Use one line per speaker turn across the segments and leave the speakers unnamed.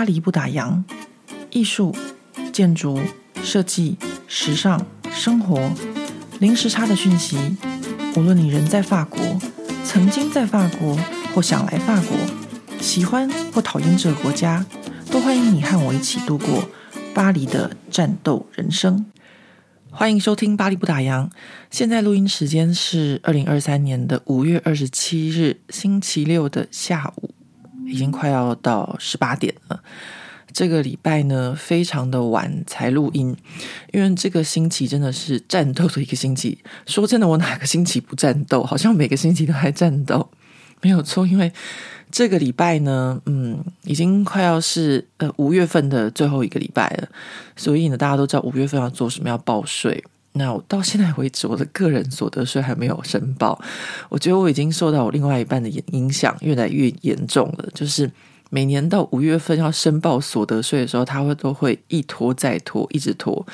巴黎不打烊，艺术、建筑、设计、时尚、生活，零时差的讯息。无论你人在法国，曾经在法国，或想来法国，喜欢或讨厌这个国家，都欢迎你和我一起度过巴黎的战斗人生。欢迎收听《巴黎不打烊》。现在录音时间是二零二三年的五月二十七日星期六的下午。已经快要到十八点了。这个礼拜呢，非常的晚才录音，因为这个星期真的是战斗的一个星期。说真的，我哪个星期不战斗？好像每个星期都还战斗，没有错。因为这个礼拜呢，嗯，已经快要是呃五月份的最后一个礼拜了，所以呢，大家都知道五月份要做什么，要报税。那我到现在为止，我的个人所得税还没有申报。我觉得我已经受到我另外一半的影响越来越严重了。就是每年到五月份要申报所得税的时候，他会都会一拖再拖，一直拖。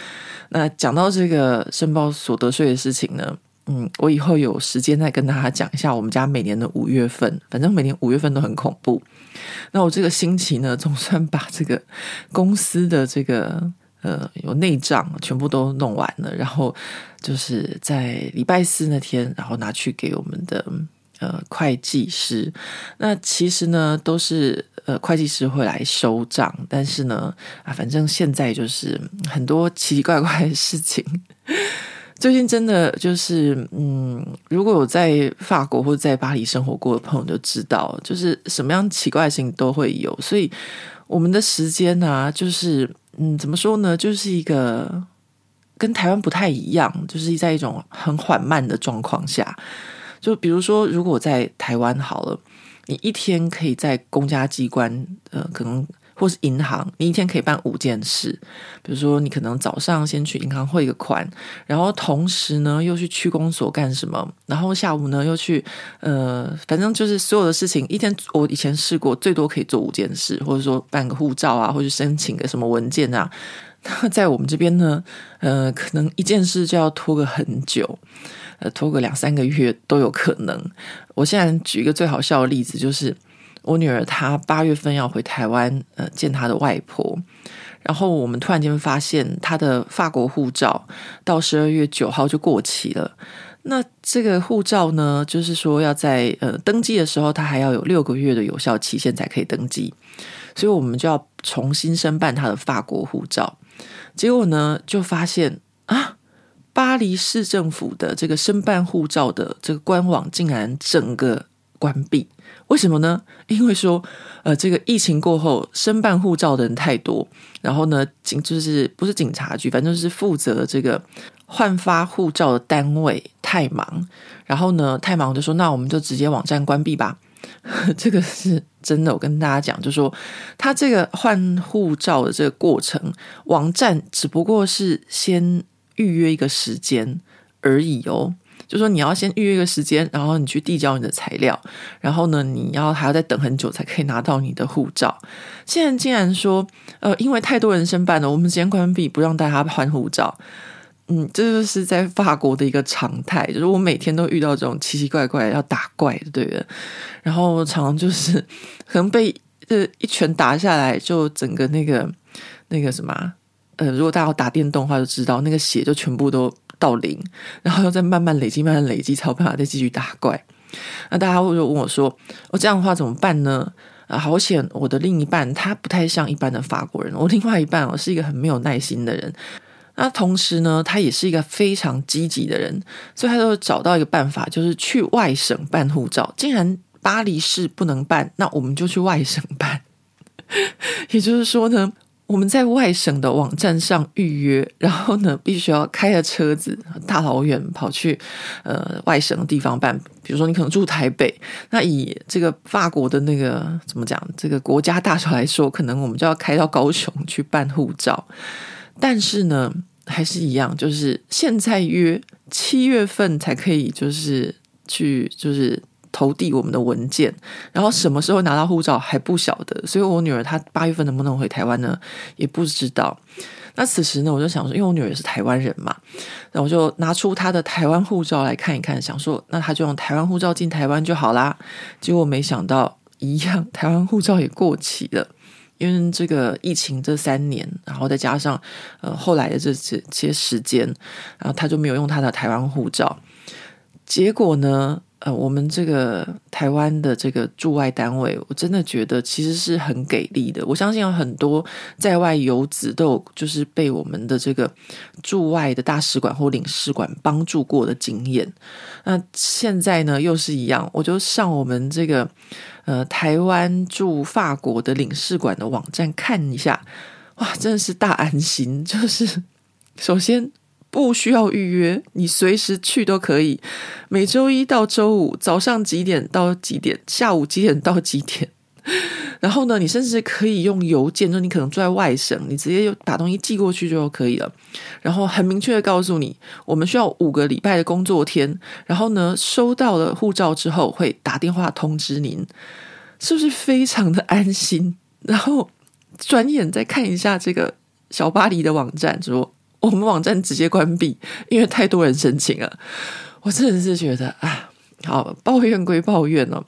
那讲到这个申报所得税的事情呢，嗯，我以后有时间再跟大家讲一下我们家每年的五月份。反正每年五月份都很恐怖。那我这个星期呢，总算把这个公司的这个。呃，有内账全部都弄完了，然后就是在礼拜四那天，然后拿去给我们的呃会计师。那其实呢，都是呃会计师会来收账，但是呢，啊，反正现在就是很多奇奇怪怪的事情。最近真的就是，嗯，如果有在法国或者在巴黎生活过的朋友就知道，就是什么样奇怪的事情都会有，所以我们的时间呢、啊，就是。嗯，怎么说呢？就是一个跟台湾不太一样，就是在一种很缓慢的状况下。就比如说，如果在台湾好了，你一天可以在公家机关，呃，可能或是银行，你一天可以办五件事。比如说，你可能早上先去银行汇个款，然后同时呢又去区公所干什么，然后下午呢又去，呃，反正就是所有的事情，一天我以前试过最多可以做五件事，或者说办个护照啊，或者申请个什么文件啊。那在我们这边呢，呃，可能一件事就要拖个很久，呃，拖个两三个月都有可能。我现在举一个最好笑的例子，就是。我女儿她八月份要回台湾，呃，见她的外婆。然后我们突然间发现她的法国护照到十二月九号就过期了。那这个护照呢，就是说要在呃登记的时候，她还要有六个月的有效期限才可以登记。所以我们就要重新申办她的法国护照。结果呢，就发现啊，巴黎市政府的这个申办护照的这个官网竟然整个关闭。为什么呢？因为说，呃，这个疫情过后，申办护照的人太多，然后呢，警就是不是警察局，反正是负责这个换发护照的单位太忙，然后呢，太忙就说，那我们就直接网站关闭吧。这个是真的，我跟大家讲，就说他这个换护照的这个过程，网站只不过是先预约一个时间而已哦。就说你要先预约一个时间，然后你去递交你的材料，然后呢，你要还要再等很久才可以拿到你的护照。现在竟然说，呃，因为太多人申办了，我们先关闭，不让大家换护照。嗯，这就是在法国的一个常态，就是我每天都遇到这种奇奇怪怪要打怪的，对的。然后常常就是可能被呃一拳打下来，就整个那个那个什么，呃，如果大家要打电动的话，就知道那个血就全部都。到零，然后又再慢慢累积，慢慢累积，才有办法再继续打怪。那大家会就问我说：“我这样的话怎么办呢？”啊，好险！我的另一半他不太像一般的法国人，我另外一半我是一个很没有耐心的人。那同时呢，他也是一个非常积极的人，所以他就找到一个办法，就是去外省办护照。既然巴黎市不能办，那我们就去外省办。也就是说呢。我们在外省的网站上预约，然后呢，必须要开着车子大老远跑去呃外省的地方办。比如说，你可能住台北，那以这个法国的那个怎么讲，这个国家大小来说，可能我们就要开到高雄去办护照。但是呢，还是一样，就是现在约七月份才可以，就是去就是。投递我们的文件，然后什么时候拿到护照还不晓得，所以我女儿她八月份能不能回台湾呢？也不知道。那此时呢，我就想说，因为我女儿是台湾人嘛，那我就拿出她的台湾护照来看一看，想说，那她就用台湾护照进台湾就好啦。结果没想到，一样，台湾护照也过期了。因为这个疫情这三年，然后再加上呃后来的这这些时间，然后他就没有用他的台湾护照，结果呢？呃，我们这个台湾的这个驻外单位，我真的觉得其实是很给力的。我相信有很多在外游子都有就是被我们的这个驻外的大使馆或领事馆帮助过的经验。那现在呢，又是一样，我就上我们这个呃台湾驻法国的领事馆的网站看一下，哇，真的是大安心。就是 首先。不需要预约，你随时去都可以。每周一到周五早上几点到几点，下午几点到几点。然后呢，你甚至可以用邮件，就你可能住在外省，你直接就把东西寄过去就可以了。然后很明确的告诉你，我们需要五个礼拜的工作天。然后呢，收到了护照之后会打电话通知您，是不是非常的安心？然后转眼再看一下这个小巴黎的网站，说。我们网站直接关闭，因为太多人申请了。我真的是觉得啊，好，抱怨归抱怨哦，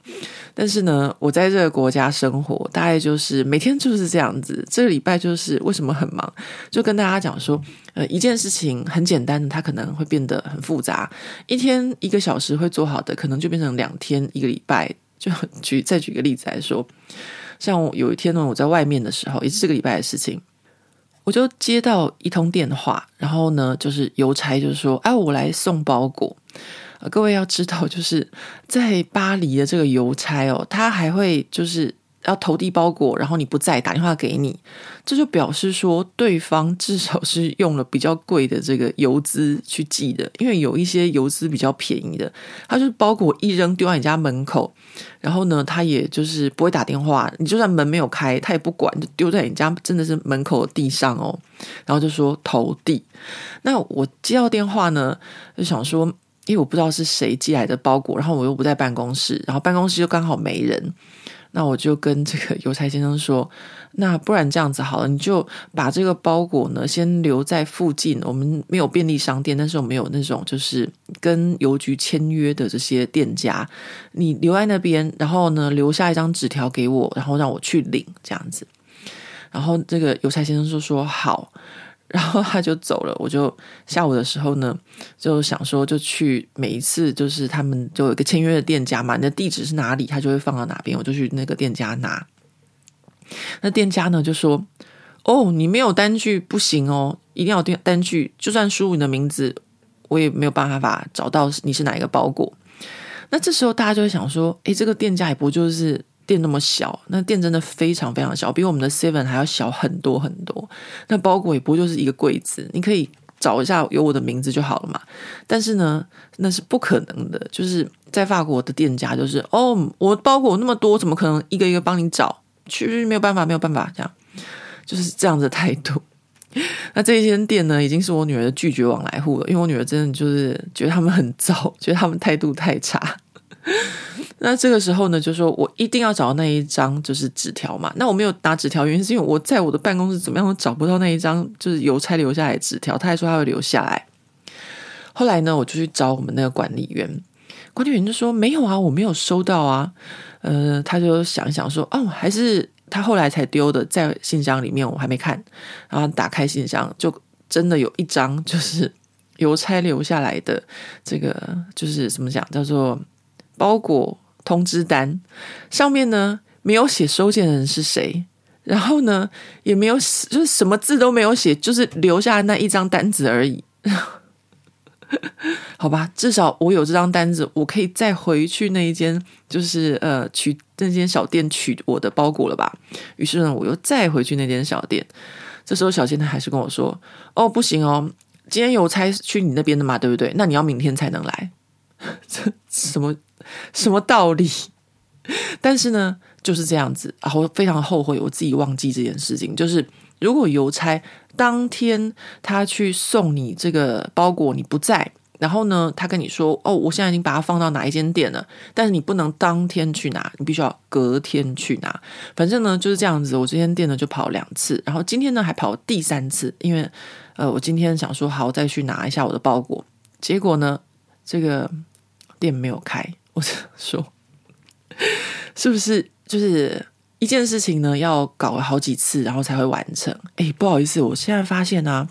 但是呢，我在这个国家生活，大概就是每天就是这样子。这个礼拜就是为什么很忙，就跟大家讲说，呃，一件事情很简单的，它可能会变得很复杂。一天一个小时会做好的，可能就变成两天一个礼拜。就举再举个例子来说，像有一天呢，我在外面的时候，也是这个礼拜的事情。我就接到一通电话，然后呢，就是邮差就说：“哎，我来送包裹。”呃，各位要知道，就是在巴黎的这个邮差哦，他还会就是。要投递包裹，然后你不在，打电话给你，这就表示说对方至少是用了比较贵的这个邮资去寄的，因为有一些邮资比较便宜的，他就是包裹一扔丢在你家门口，然后呢，他也就是不会打电话，你就算门没有开，他也不管，就丢在你家真的是门口的地上哦，然后就说投递。那我接到电话呢，就想说，因为我不知道是谁寄来的包裹，然后我又不在办公室，然后办公室又刚好没人。那我就跟这个 邮差先生说，那不然这样子好了，你就把这个包裹呢先留在附近。我们没有便利商店，但是我们有那种就是跟邮局签约的这些店家，你留在那边，然后呢留下一张纸条给我，然后让我去领这样子。然后这个邮差先生就说好。然后他就走了，我就下午的时候呢，就想说就去每一次就是他们就有一个签约的店家嘛，你的地址是哪里，他就会放到哪边，我就去那个店家拿。那店家呢就说：“哦，你没有单据不行哦，一定要单单据，就算输入你的名字，我也没有办法找到你是哪一个包裹。”那这时候大家就会想说：“诶，这个店家也不就是？”店那么小，那店真的非常非常小，比我们的 Seven 还要小很多很多。那包裹也不就是一个柜子，你可以找一下有我的名字就好了嘛。但是呢，那是不可能的。就是在法国的店家，就是哦，我包裹那么多，怎么可能一个一个帮你找？去没有办法，没有办法，这样就是这样的态度。那这一间店呢，已经是我女儿的拒绝往来户了，因为我女儿真的就是觉得他们很糟，觉得他们态度太差。那这个时候呢，就说我一定要找到那一张就是纸条嘛。那我没有拿纸条，原因是因为我在我的办公室怎么样都找不到那一张就是邮差留下来的纸条。他还说他会留下来。后来呢，我就去找我们那个管理员，管理员就说没有啊，我没有收到啊。呃，他就想一想说，哦，还是他后来才丢的，在信箱里面，我还没看。然后打开信箱，就真的有一张就是邮差留下来的这个，就是怎么讲，叫做包裹。通知单上面呢，没有写收件人是谁，然后呢也没有就是什么字都没有写，就是留下那一张单子而已。好吧，至少我有这张单子，我可以再回去那一间，就是呃取那间小店取我的包裹了吧。于是呢，我又再回去那间小店。这时候小先生还是跟我说：“哦，不行哦，今天邮差去你那边的嘛，对不对？那你要明天才能来。” 这什么？什么道理？但是呢，就是这样子啊！我非常后悔我自己忘记这件事情。就是如果邮差当天他去送你这个包裹，你不在，然后呢，他跟你说：“哦，我现在已经把它放到哪一间店了。”但是你不能当天去拿，你必须要隔天去拿。反正呢就是这样子。我这间店呢就跑两次，然后今天呢还跑第三次，因为呃，我今天想说好再去拿一下我的包裹，结果呢这个店没有开。我说，是不是就是一件事情呢，要搞了好几次，然后才会完成。哎，不好意思，我现在发现啊，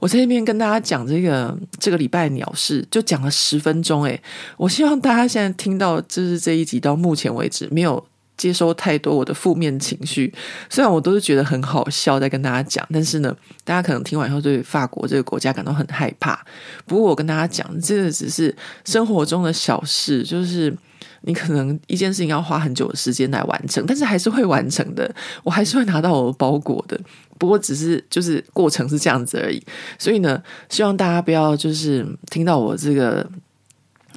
我在那边跟大家讲这个这个礼拜鸟事，就讲了十分钟。哎，我希望大家现在听到就是这一集到目前为止没有接收太多我的负面情绪。虽然我都是觉得很好笑在跟大家讲，但是呢，大家可能听完以后对法国这个国家感到很害怕。不过我跟大家讲，这个只是生活中的小事，就是。你可能一件事情要花很久的时间来完成，但是还是会完成的，我还是会拿到我的包裹的。不过只是就是过程是这样子而已。所以呢，希望大家不要就是听到我这个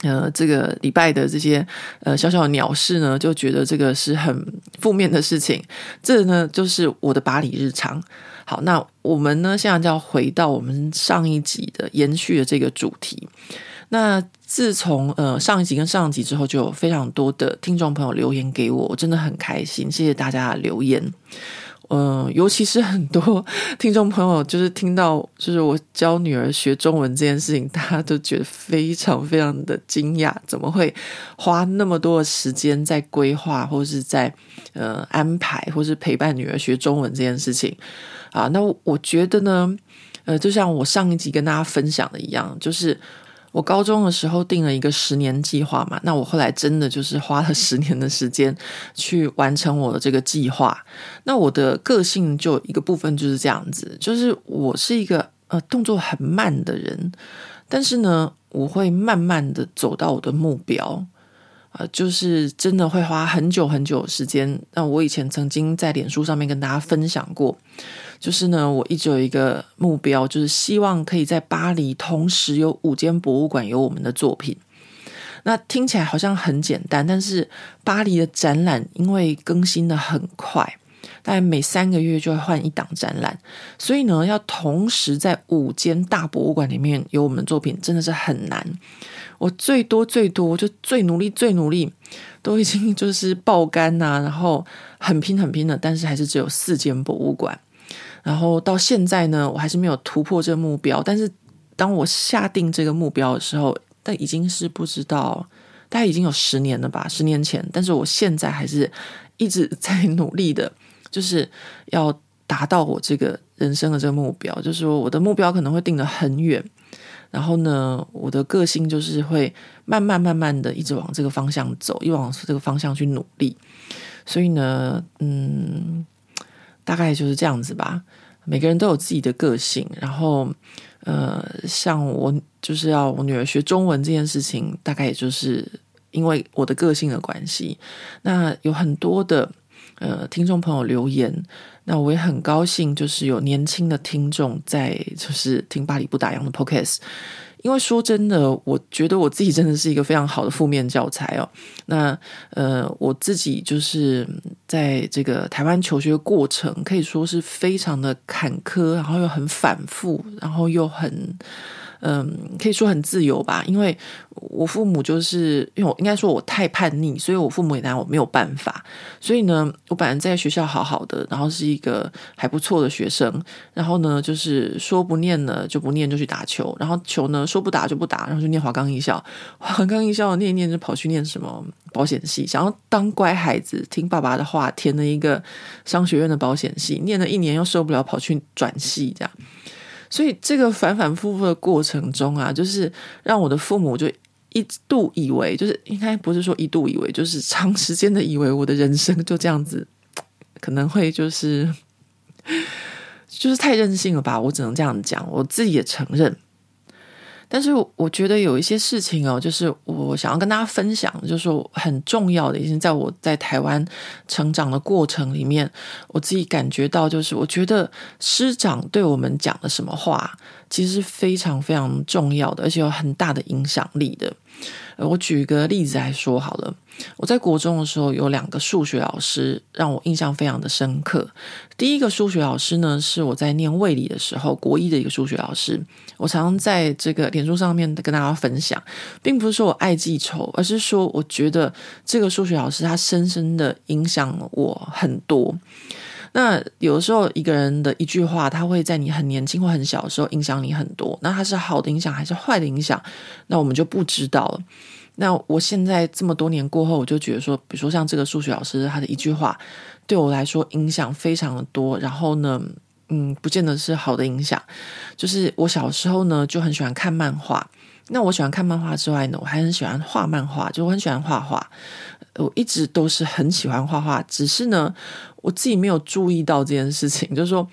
呃这个礼拜的这些呃小小的鸟事呢，就觉得这个是很负面的事情。这呢就是我的巴黎日常。好，那我们呢现在就要回到我们上一集的延续的这个主题。那自从呃上一集跟上一集之后，就有非常多的听众朋友留言给我，我真的很开心，谢谢大家留言。嗯、尤其是很多听众朋友，就是听到就是我教女儿学中文这件事情，大家都觉得非常非常的惊讶，怎么会花那么多的时间在规划，或是在呃安排，或是陪伴女儿学中文这件事情啊？那我觉得呢，呃，就像我上一集跟大家分享的一样，就是。我高中的时候定了一个十年计划嘛，那我后来真的就是花了十年的时间去完成我的这个计划。那我的个性就一个部分就是这样子，就是我是一个呃动作很慢的人，但是呢，我会慢慢的走到我的目标。呃，就是真的会花很久很久的时间。那我以前曾经在脸书上面跟大家分享过，就是呢，我一直有一个目标，就是希望可以在巴黎同时有五间博物馆有我们的作品。那听起来好像很简单，但是巴黎的展览因为更新的很快，大概每三个月就会换一档展览，所以呢，要同时在五间大博物馆里面有我们的作品，真的是很难。我最多最多就最努力最努力，都已经就是爆肝呐、然后很拼很拼的，但是还是只有四间博物馆。然后到现在呢，我还是没有突破这个目标。但是当我下定这个目标的时候，但已经是不知道，大概已经有十年了吧，十年前。但是我现在还是一直在努力的，就是要达到我这个人生的这个目标。就是说，我的目标可能会定得很远。然后呢，我的个性就是会慢慢慢慢的一直往这个方向走，一直往这个方向去努力。所以呢，嗯，大概就是这样子吧。每个人都有自己的个性。然后，呃，像我就是要我女儿学中文这件事情，大概也就是因为我的个性的关系。那有很多的呃听众朋友留言。那我也很高兴，就是有年轻的听众在，就是听巴黎不打烊的 Podcast。因为说真的，我觉得我自己真的是一个非常好的负面教材哦。那呃，我自己就是在这个台湾求学过程，可以说是非常的坎坷，然后又很反复，然后又很。嗯，可以说很自由吧，因为我父母就是因为我应该说我太叛逆，所以我父母也拿我没有办法。所以呢，我本来在学校好好的，然后是一个还不错的学生，然后呢，就是说不念了就不念，就去打球，然后球呢说不打就不打，然后就念华冈艺校，华冈艺校念一念就跑去念什么保险系，想要当乖孩子，听爸爸的话，填了一个商学院的保险系，念了一年又受不了，跑去转系这样。所以这个反反复复的过程中啊，就是让我的父母就一度以为，就是应该不是说一度以为，就是长时间的以为我的人生就这样子，可能会就是就是太任性了吧，我只能这样讲，我自己也承认。但是我觉得有一些事情哦，就是我想要跟大家分享，就是很重要的，已经在我在台湾成长的过程里面，我自己感觉到，就是我觉得师长对我们讲的什么话，其实是非常非常重要的，而且有很大的影响力的。我举一个例子来说好了。我在国中的时候有两个数学老师让我印象非常的深刻。第一个数学老师呢，是我在念卫理的时候，国一的一个数学老师。我常常在这个脸书上面跟大家分享，并不是说我爱记仇，而是说我觉得这个数学老师他深深的影响了我很多。那有的时候一个人的一句话，他会在你很年轻或很小的时候影响你很多。那他是好的影响还是坏的影响？那我们就不知道了。那我现在这么多年过后，我就觉得说，比如说像这个数学老师他的一句话，对我来说影响非常的多。然后呢，嗯，不见得是好的影响。就是我小时候呢就很喜欢看漫画。那我喜欢看漫画之外呢，我还很喜欢画漫画，就我很喜欢画画。我一直都是很喜欢画画，只是呢，我自己没有注意到这件事情，就是说，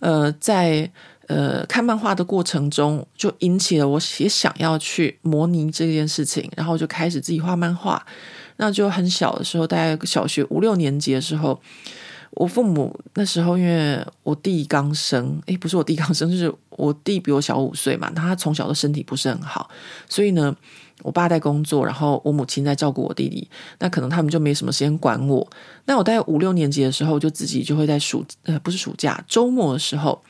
呃，在。呃，看漫画的过程中，就引起了我也想要去模拟这件事情，然后就开始自己画漫画。那就很小的时候，大概小学五六年级的时候，我父母那时候因为我弟刚生，诶，不是我弟刚生，就是我弟比我小五岁嘛，他从小的身体不是很好，所以呢，我爸在工作，然后我母亲在照顾我弟弟，那可能他们就没什么时间管我。那我大概五六年级的时候，就自己就会在暑呃，不是暑假，周末的时候。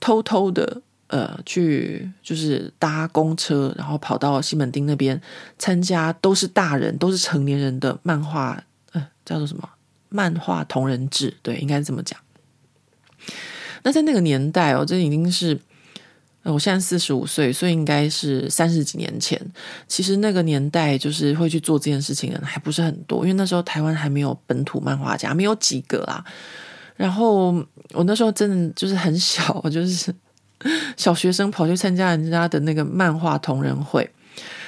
偷偷的，呃，去就是搭公车，然后跑到西门町那边参加，都是大人，都是成年人的漫画，呃，叫做什么？漫画同人志，对，应该是这么讲。那在那个年代哦，这已经是，我现在四十五岁，所以应该是三十几年前。其实那个年代，就是会去做这件事情的人还不是很多，因为那时候台湾还没有本土漫画家，没有几个啦。然后我那时候真的就是很小，就是小学生跑去参加人家的那个漫画同人会，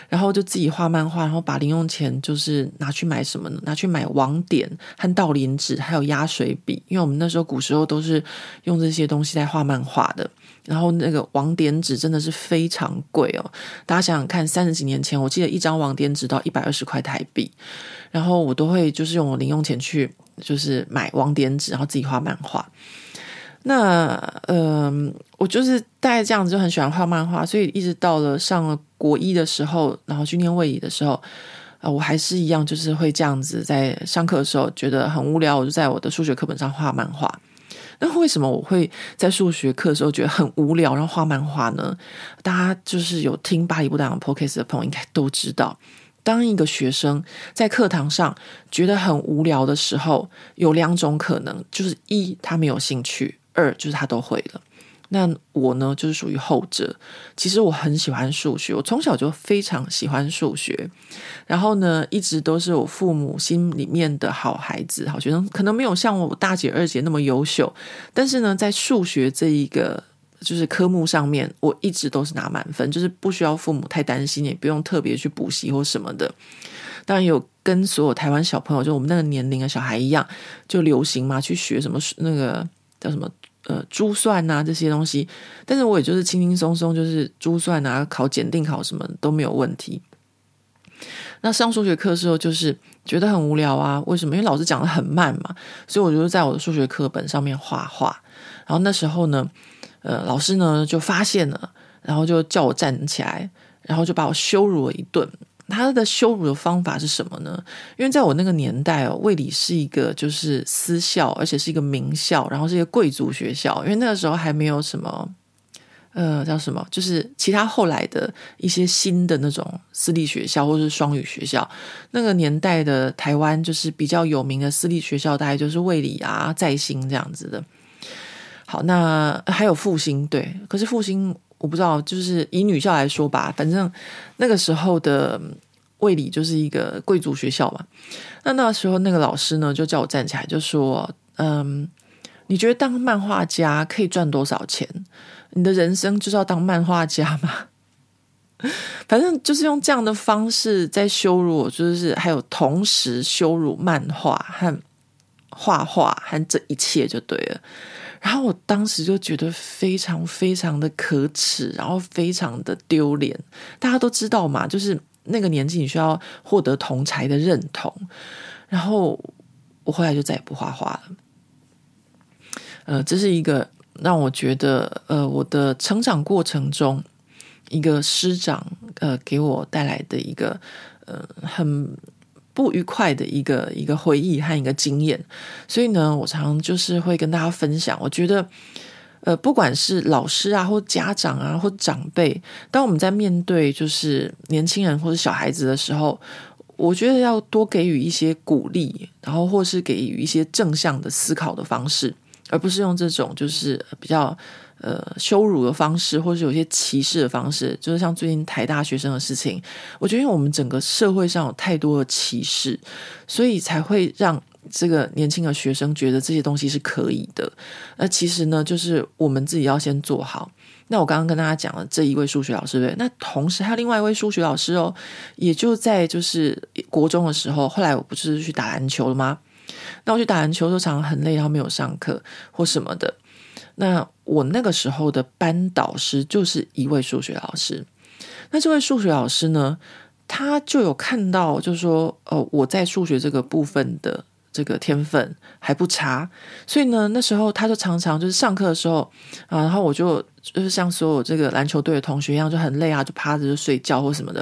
然后就自己画漫画，然后把零用钱就是拿去买什么呢？拿去买网点和道林纸，还有压水笔，因为我们那时候古时候都是用这些东西来画漫画的。然后那个网点纸真的是非常贵哦，大家想想看，三十几年前，我记得一张网点纸到一百二十块台币，然后我都会就是用我零用钱去。就是买网点纸，然后自己画漫画。那嗯、我就是大概这样子，就很喜欢画漫画。所以一直到了上了国一的时候，然后去念卫理的时候，啊、呃，我还是一样，就是会这样子，在上课的时候觉得很无聊，我就在我的数学课本上画漫画。那为什么我会在数学课的时候觉得很无聊，然后画漫画呢？大家就是有听巴黎不达的 Podcast 的朋友应该都知道。当一个学生在课堂上觉得很无聊的时候，有两种可能，就是一他没有兴趣，二就是他都会了。那我呢，就是属于后者。其实我很喜欢数学，我从小就非常喜欢数学，然后呢，一直都是我父母心里面的好孩子、好学生。可能没有像我大姐、二姐那么优秀，但是呢，在数学这一个。就是科目上面，我一直都是拿满分，就是不需要父母太担心，也不用特别去补习或什么的。当然有跟所有台湾小朋友，就我们那个年龄的小孩一样，就流行嘛，去学什么那个叫什么呃珠算啊这些东西。但是我也就是轻轻松松，就是珠算啊，考检定考什么都没有问题。那上数学课的时候，就是觉得很无聊啊。为什么？因为老师讲得很慢嘛，所以我就在我的数学课本上面画画。然后那时候呢。呃，老师呢就发现了，然后就叫我站起来，然后就把我羞辱了一顿。他的羞辱的方法是什么呢？因为在我那个年代哦，卫理是一个就是私校，而且是一个名校，然后是一个贵族学校。因为那个时候还没有什么，呃，叫什么，就是其他后来的一些新的那种私立学校或是双语学校。那个年代的台湾就是比较有名的私立学校，大概就是卫理啊、在兴这样子的。好，那还有复兴，对，可是复兴我不知道，就是以女校来说吧，反正那个时候的卫理就是一个贵族学校嘛。那那时候那个老师呢，就叫我站起来，就说：“嗯，你觉得当漫画家可以赚多少钱？你的人生就是要当漫画家吗？” 反正就是用这样的方式在羞辱我，就是还有同时羞辱漫画和画画和这一切就对了。然后我当时就觉得非常非常的可耻，然后非常的丢脸。大家都知道嘛，就是那个年纪你需要获得同才的认同。然后我后来就再也不画画了。呃，这是一个让我觉得，呃，我的成长过程中一个师长呃给我带来的一个呃很。不愉快的一个一个回忆和一个经验，所以呢，我常常就是会跟大家分享。我觉得，呃，不管是老师啊，或家长啊，或长辈，当我们在面对就是年轻人或者小孩子的时候，我觉得要多给予一些鼓励，然后或是给予一些正向的思考的方式。而不是用这种就是比较呃羞辱的方式，或者是有些歧视的方式。就是像最近台大学生的事情，我觉得因为我们整个社会上有太多的歧视，所以才会让这个年轻的学生觉得这些东西是可以的。那其实呢，就是我们自己要先做好。那我刚刚跟大家讲了这一位数学老师，对不对？那同时还有另外一位数学老师哦，也就在就是国中的时候，后来我不是去打篮球了吗？那我去打篮球的时候常常很累，然后没有上课或什么的。那我那个时候的班导师就是一位数学老师。那这位数学老师呢，他就有看到，就是说，哦，我在数学这个部分的。这个天分还不差，所以呢，那时候他就常常就是上课的时候啊，然后我就就是像所有这个篮球队的同学一样，就很累啊，就趴着就睡觉或什么的。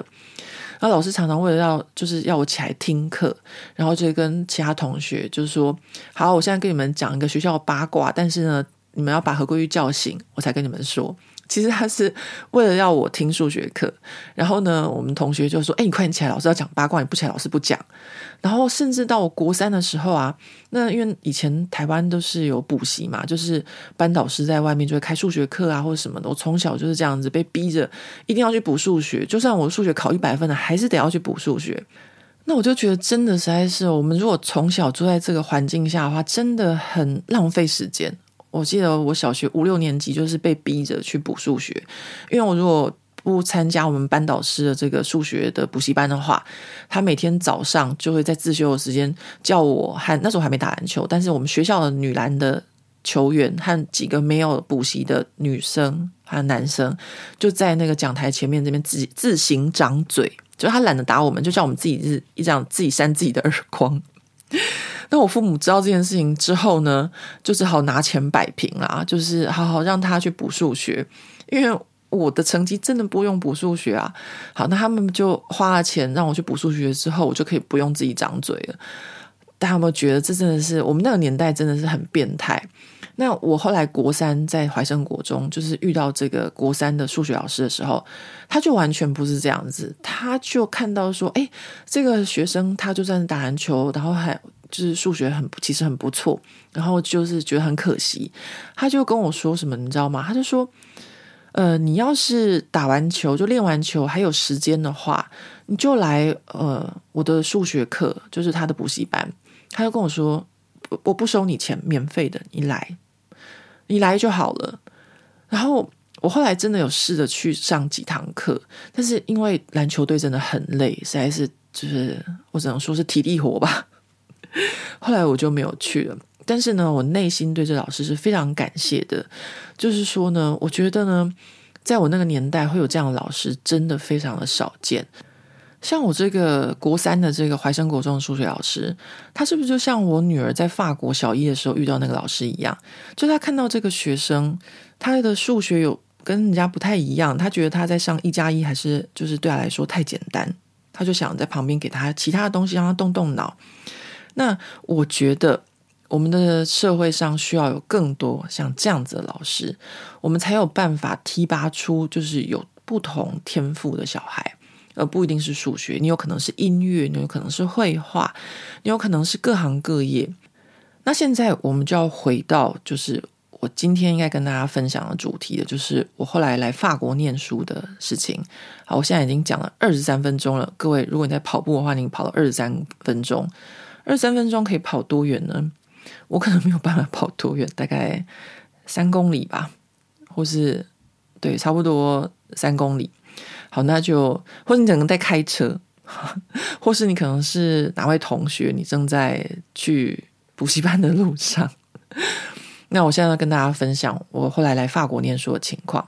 然后老师常常为了要就是要我起来听课，然后就跟其他同学就是说：“好，我现在跟你们讲一个学校八卦，但是呢，你们要把何桂玉叫醒，我才跟你们说。”其实他是为了要我听数学课，然后呢，我们同学就说：“哎，你快点起来，老师要讲八卦，你不起来，老师不讲。”然后甚至到我国三的时候啊，那因为以前台湾都是有补习嘛，就是班导师在外面就会开数学课啊，或者什么的。我从小就是这样子被逼着一定要去补数学，就算我数学考一百分的，还是得要去补数学。那我就觉得真的实在是，我们如果从小住在这个环境下的话，真的很浪费时间。我记得我小学五六年级就是被逼着去补数学，因为我如果不参加我们班导师的这个数学的补习班的话，他每天早上就会在自修的时间叫我和那时候还没打篮球，但是我们学校的女篮的球员和几个没有补习的女生和男生就在那个讲台前面这边自己自行掌嘴，就他懒得打我们，就叫我们自己是一这样自己扇自己的耳光。那我父母知道这件事情之后呢，就只好拿钱摆平啦，就是好好让他去补数学，因为我的成绩真的不用补数学啊。好，那他们就花了钱让我去补数学之后，我就可以不用自己掌嘴了。大家有没有觉得这真的是我们那个年代真的是很变态？那我后来国三在怀生国中，就是遇到这个国三的数学老师的时候，他就完全不是这样子，他就看到说，哎，这个学生他就在打篮球，然后还。就是数学很其实很不错，然后就是觉得很可惜，他就跟我说什么，你知道吗？他就说，呃，你要是打完球就练完球还有时间的话，你就来呃我的数学课，就是他的补习班。他就跟我说，我不收你钱，免费的，你来，你来就好了。然后我后来真的有试着去上几堂课，但是因为篮球队真的很累，实在是就是我只能说是体力活吧。后来我就没有去了，但是呢，我内心对这老师是非常感谢的。就是说呢，我觉得呢，在我那个年代会有这样的老师，真的非常的少见。像我这个国三的这个怀生国中的数学老师，他是不是就像我女儿在法国小一的时候遇到那个老师一样？就他看到这个学生，他的数学有跟人家不太一样，他觉得他在上一加一还是就是对他来说太简单，他就想在旁边给他其他的东西，让他动动脑。那我觉得，我们的社会上需要有更多像这样子的老师，我们才有办法提拔出就是有不同天赋的小孩，而不一定是数学，你有可能是音乐，你有可能是绘画，你有可能是各行各业。那现在我们就要回到，就是我今天应该跟大家分享的主题的，就是我后来来法国念书的事情。好，我现在已经讲了二十三分钟了，各位，如果你在跑步的话，你跑了二十三分钟。二三分钟可以跑多远呢？我可能没有办法跑多远，大概三公里吧，或是对，差不多三公里。好，那就或者你可能在开车，或是你可能是哪位同学，你正在去补习班的路上。那我现在要跟大家分享我后来来法国念书的情况。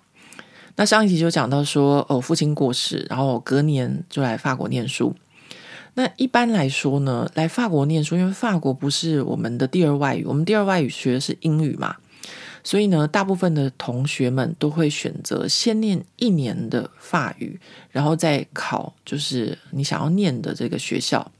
那上一集就讲到说，哦，父亲过世，然后隔年就来法国念书。那一般来说呢，来法国念书，因为法国不是我们的第二外语，我们第二外语学的是英语嘛，所以呢，大部分的同学们都会选择先念一年的法语，然后再考，就是你想要念的这个学校。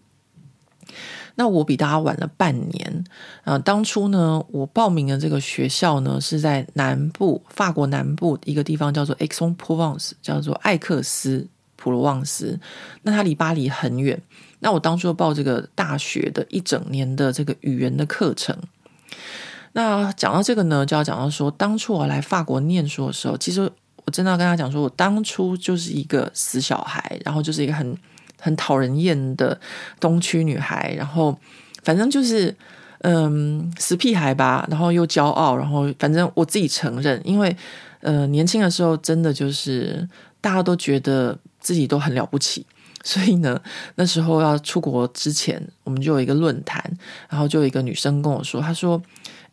那我比大家晚了半年，呃，当初呢，我报名的这个学校呢是在南部，法国南部一个地方叫做 Aix-en-Provence，叫做艾克斯普罗旺斯，那它离巴黎很远。那我当初报这个大学的一整年的这个语言的课程，那讲到这个呢，就要讲到说，当初我来法国念书的时候，其实我真的要跟他讲说，我当初就是一个死小孩，然后就是一个很很讨人厌的东区女孩，然后反正就是嗯死屁孩吧，然后又骄傲，然后反正我自己承认，因为呃年轻的时候真的就是大家都觉得自己都很了不起。所以呢，那时候要出国之前，我们就有一个论坛，然后就有一个女生跟我说，她说：“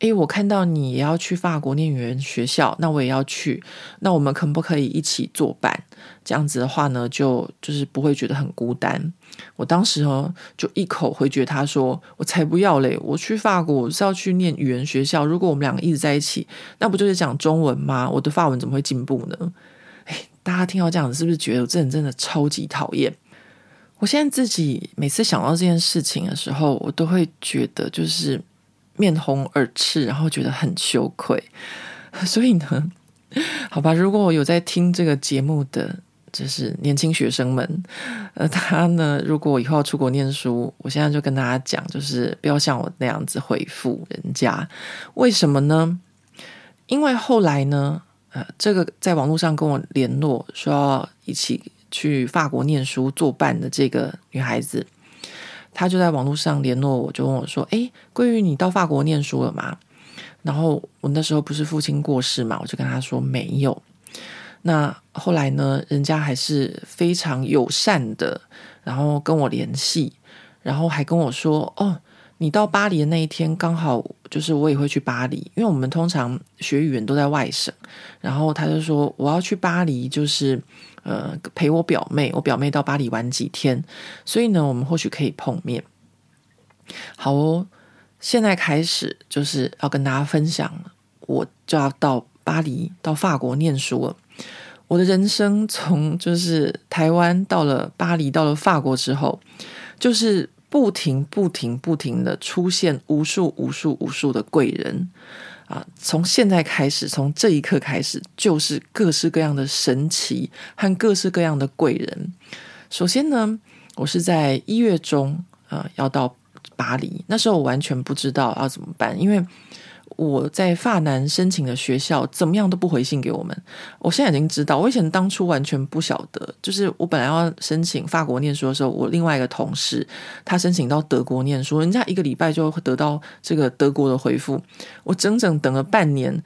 诶，我看到你也要去法国念语言学校，那我也要去，那我们可不可以一起作伴？这样子的话呢，就就是不会觉得很孤单。”我当时哦，就一口回绝她说：“我才不要嘞！我去法国我是要去念语言学校，如果我们两个一直在一起，那不就是讲中文吗？我的法文怎么会进步呢？”诶，大家听到这样子，是不是觉得我这人真的超级讨厌？我现在自己每次想到这件事情的时候，我都会觉得就是面红耳赤，然后觉得很羞愧。所以呢，好吧，如果我有在听这个节目的，就是年轻学生们，呃，他呢，如果以后要出国念书，我现在就跟大家讲，就是不要像我那样子回复人家。为什么呢？因为后来呢，呃，这个在网络上跟我联络说要一起。去法国念书作伴的这个女孩子，她就在网络上联络我，就问我说：“诶，鲑鱼，你到法国念书了吗？”然后我那时候不是父亲过世嘛，我就跟她说没有。那后来呢，人家还是非常友善的，然后跟我联系，然后还跟我说：“哦。”你到巴黎的那一天，刚好就是我也会去巴黎，因为我们通常学语言都在外省。然后他就说我要去巴黎，就是呃陪我表妹，我表妹到巴黎玩几天，所以呢，我们或许可以碰面。好哦，现在开始就是要跟大家分享，我就要到巴黎，到法国念书了。我的人生从就是台湾到了巴黎，到了法国之后，就是。不停、不停、不停的出现无数、无数、无数的贵人啊！从现在开始，从这一刻开始，就是各式各样的神奇和各式各样的贵人。首先呢，我是在一月中啊，要到巴黎，那时候我完全不知道要怎么办，因为。我在法南申请的学校怎么样都不回信给我们。我现在已经知道，我以前当初完全不晓得。就是我本来要申请法国念书的时候，我另外一个同事他申请到德国念书，人家一个礼拜就会得到这个德国的回复。我整整等了半年，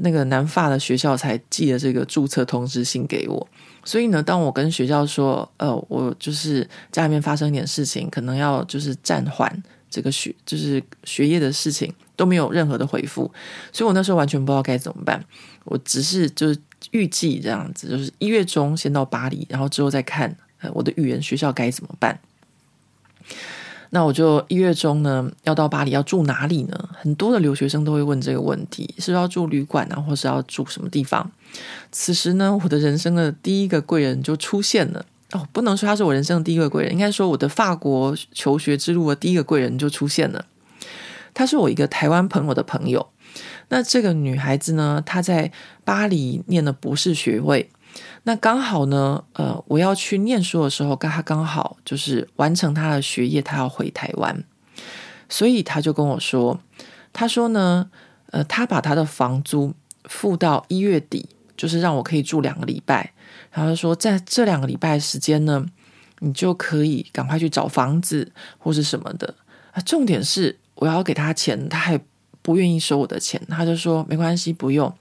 那个南法的学校才寄了这个注册通知信给我。所以呢，当我跟学校说，呃，我就是家里面发生一点事情，可能要就是暂缓。这个学就是学业的事情都没有任何的回复，所以我那时候完全不知道该怎么办。我只是就是预计这样子，就是一月中先到巴黎，然后之后再看我的语言学校该怎么办。那我就一月中呢要到巴黎，要住哪里呢？很多的留学生都会问这个问题：是要住旅馆啊，或是要住什么地方？此时呢，我的人生的第一个贵人就出现了。哦，不能说他是我人生的第一个贵人，应该说我的法国求学之路的第一个贵人就出现了。他是我一个台湾朋友的朋友。那这个女孩子呢，她在巴黎念的博士学位。那刚好呢，呃，我要去念书的时候，跟她刚好就是完成她的学业，她要回台湾，所以他就跟我说，他说呢，呃，他把他的房租付到一月底，就是让我可以住两个礼拜。然后说，在这两个礼拜时间呢，你就可以赶快去找房子或是什么的啊。重点是我要给他钱，他还不愿意收我的钱，他就说没关系，不用。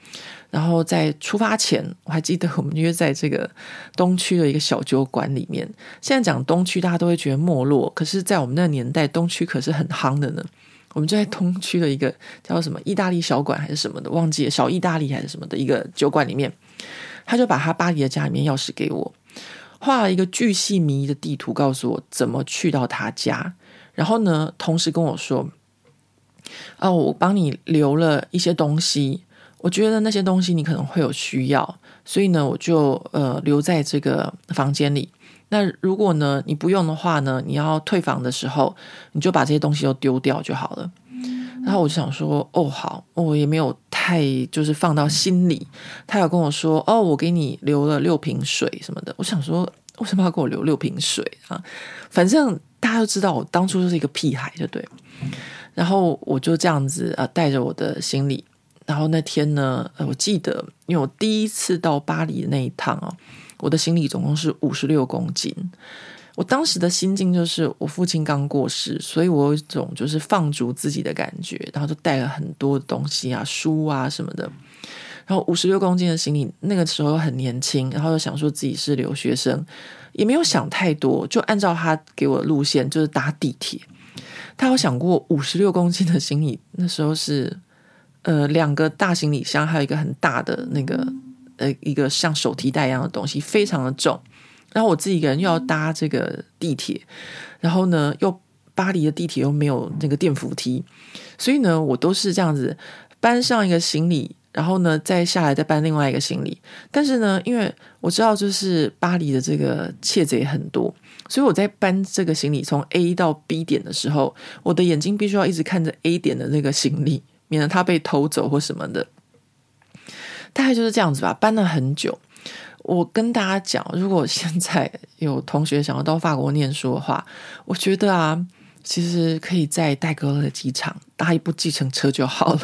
然后在出发前，我还记得我们约在这个东区的一个小酒馆里面。现在讲东区，大家都会觉得没落，可是，在我们那个年代，东区可是很夯的呢。我们就在东区的一个叫什么意大利小馆还是什么的，忘记了，小意大利还是什么的一个酒馆里面。他就把他巴黎的家里面钥匙给我，画了一个巨细靡遗的地图，告诉我怎么去到他家。然后呢，同时跟我说：“哦，我帮你留了一些东西，我觉得那些东西你可能会有需要，所以呢，我就呃留在这个房间里。那如果呢你不用的话呢，你要退房的时候，你就把这些东西都丢掉就好了。”然后我就想说，哦，好，我也没有太就是放到心里。他有跟我说，哦，我给你留了六瓶水什么的。我想说，为什么要给我留六瓶水啊？反正大家都知道，我当初就是一个屁孩，就对。然后我就这样子啊，带着我的行李。然后那天呢，我记得，因为我第一次到巴黎那一趟哦，我的行李总共是五十六公斤。我当时的心境就是，我父亲刚过世，所以我有一种就是放逐自己的感觉，然后就带了很多东西啊、书啊什么的。然后五十六公斤的行李，那个时候很年轻，然后又想说自己是留学生，也没有想太多，就按照他给我的路线，就是搭地铁。他有想过五十六公斤的行李，那时候是呃两个大行李箱，还有一个很大的那个呃一个像手提袋一样的东西，非常的重。然后我自己一个人又要搭这个地铁，然后呢又巴黎的地铁又没有那个电扶梯，所以呢我都是这样子搬上一个行李。然后呢，再下来再搬另外一个行李。但是呢，因为我知道就是巴黎的这个窃贼很多，所以我在搬这个行李从 A 到 B 点的时候，我的眼睛必须要一直看着 A 点的那个行李，免得它被偷走或什么的。大概就是这样子吧，搬了很久。我跟大家讲，如果现在有同学想要到法国念书的话，我觉得啊，其实可以在戴高乐的机场搭一部计程车就好了。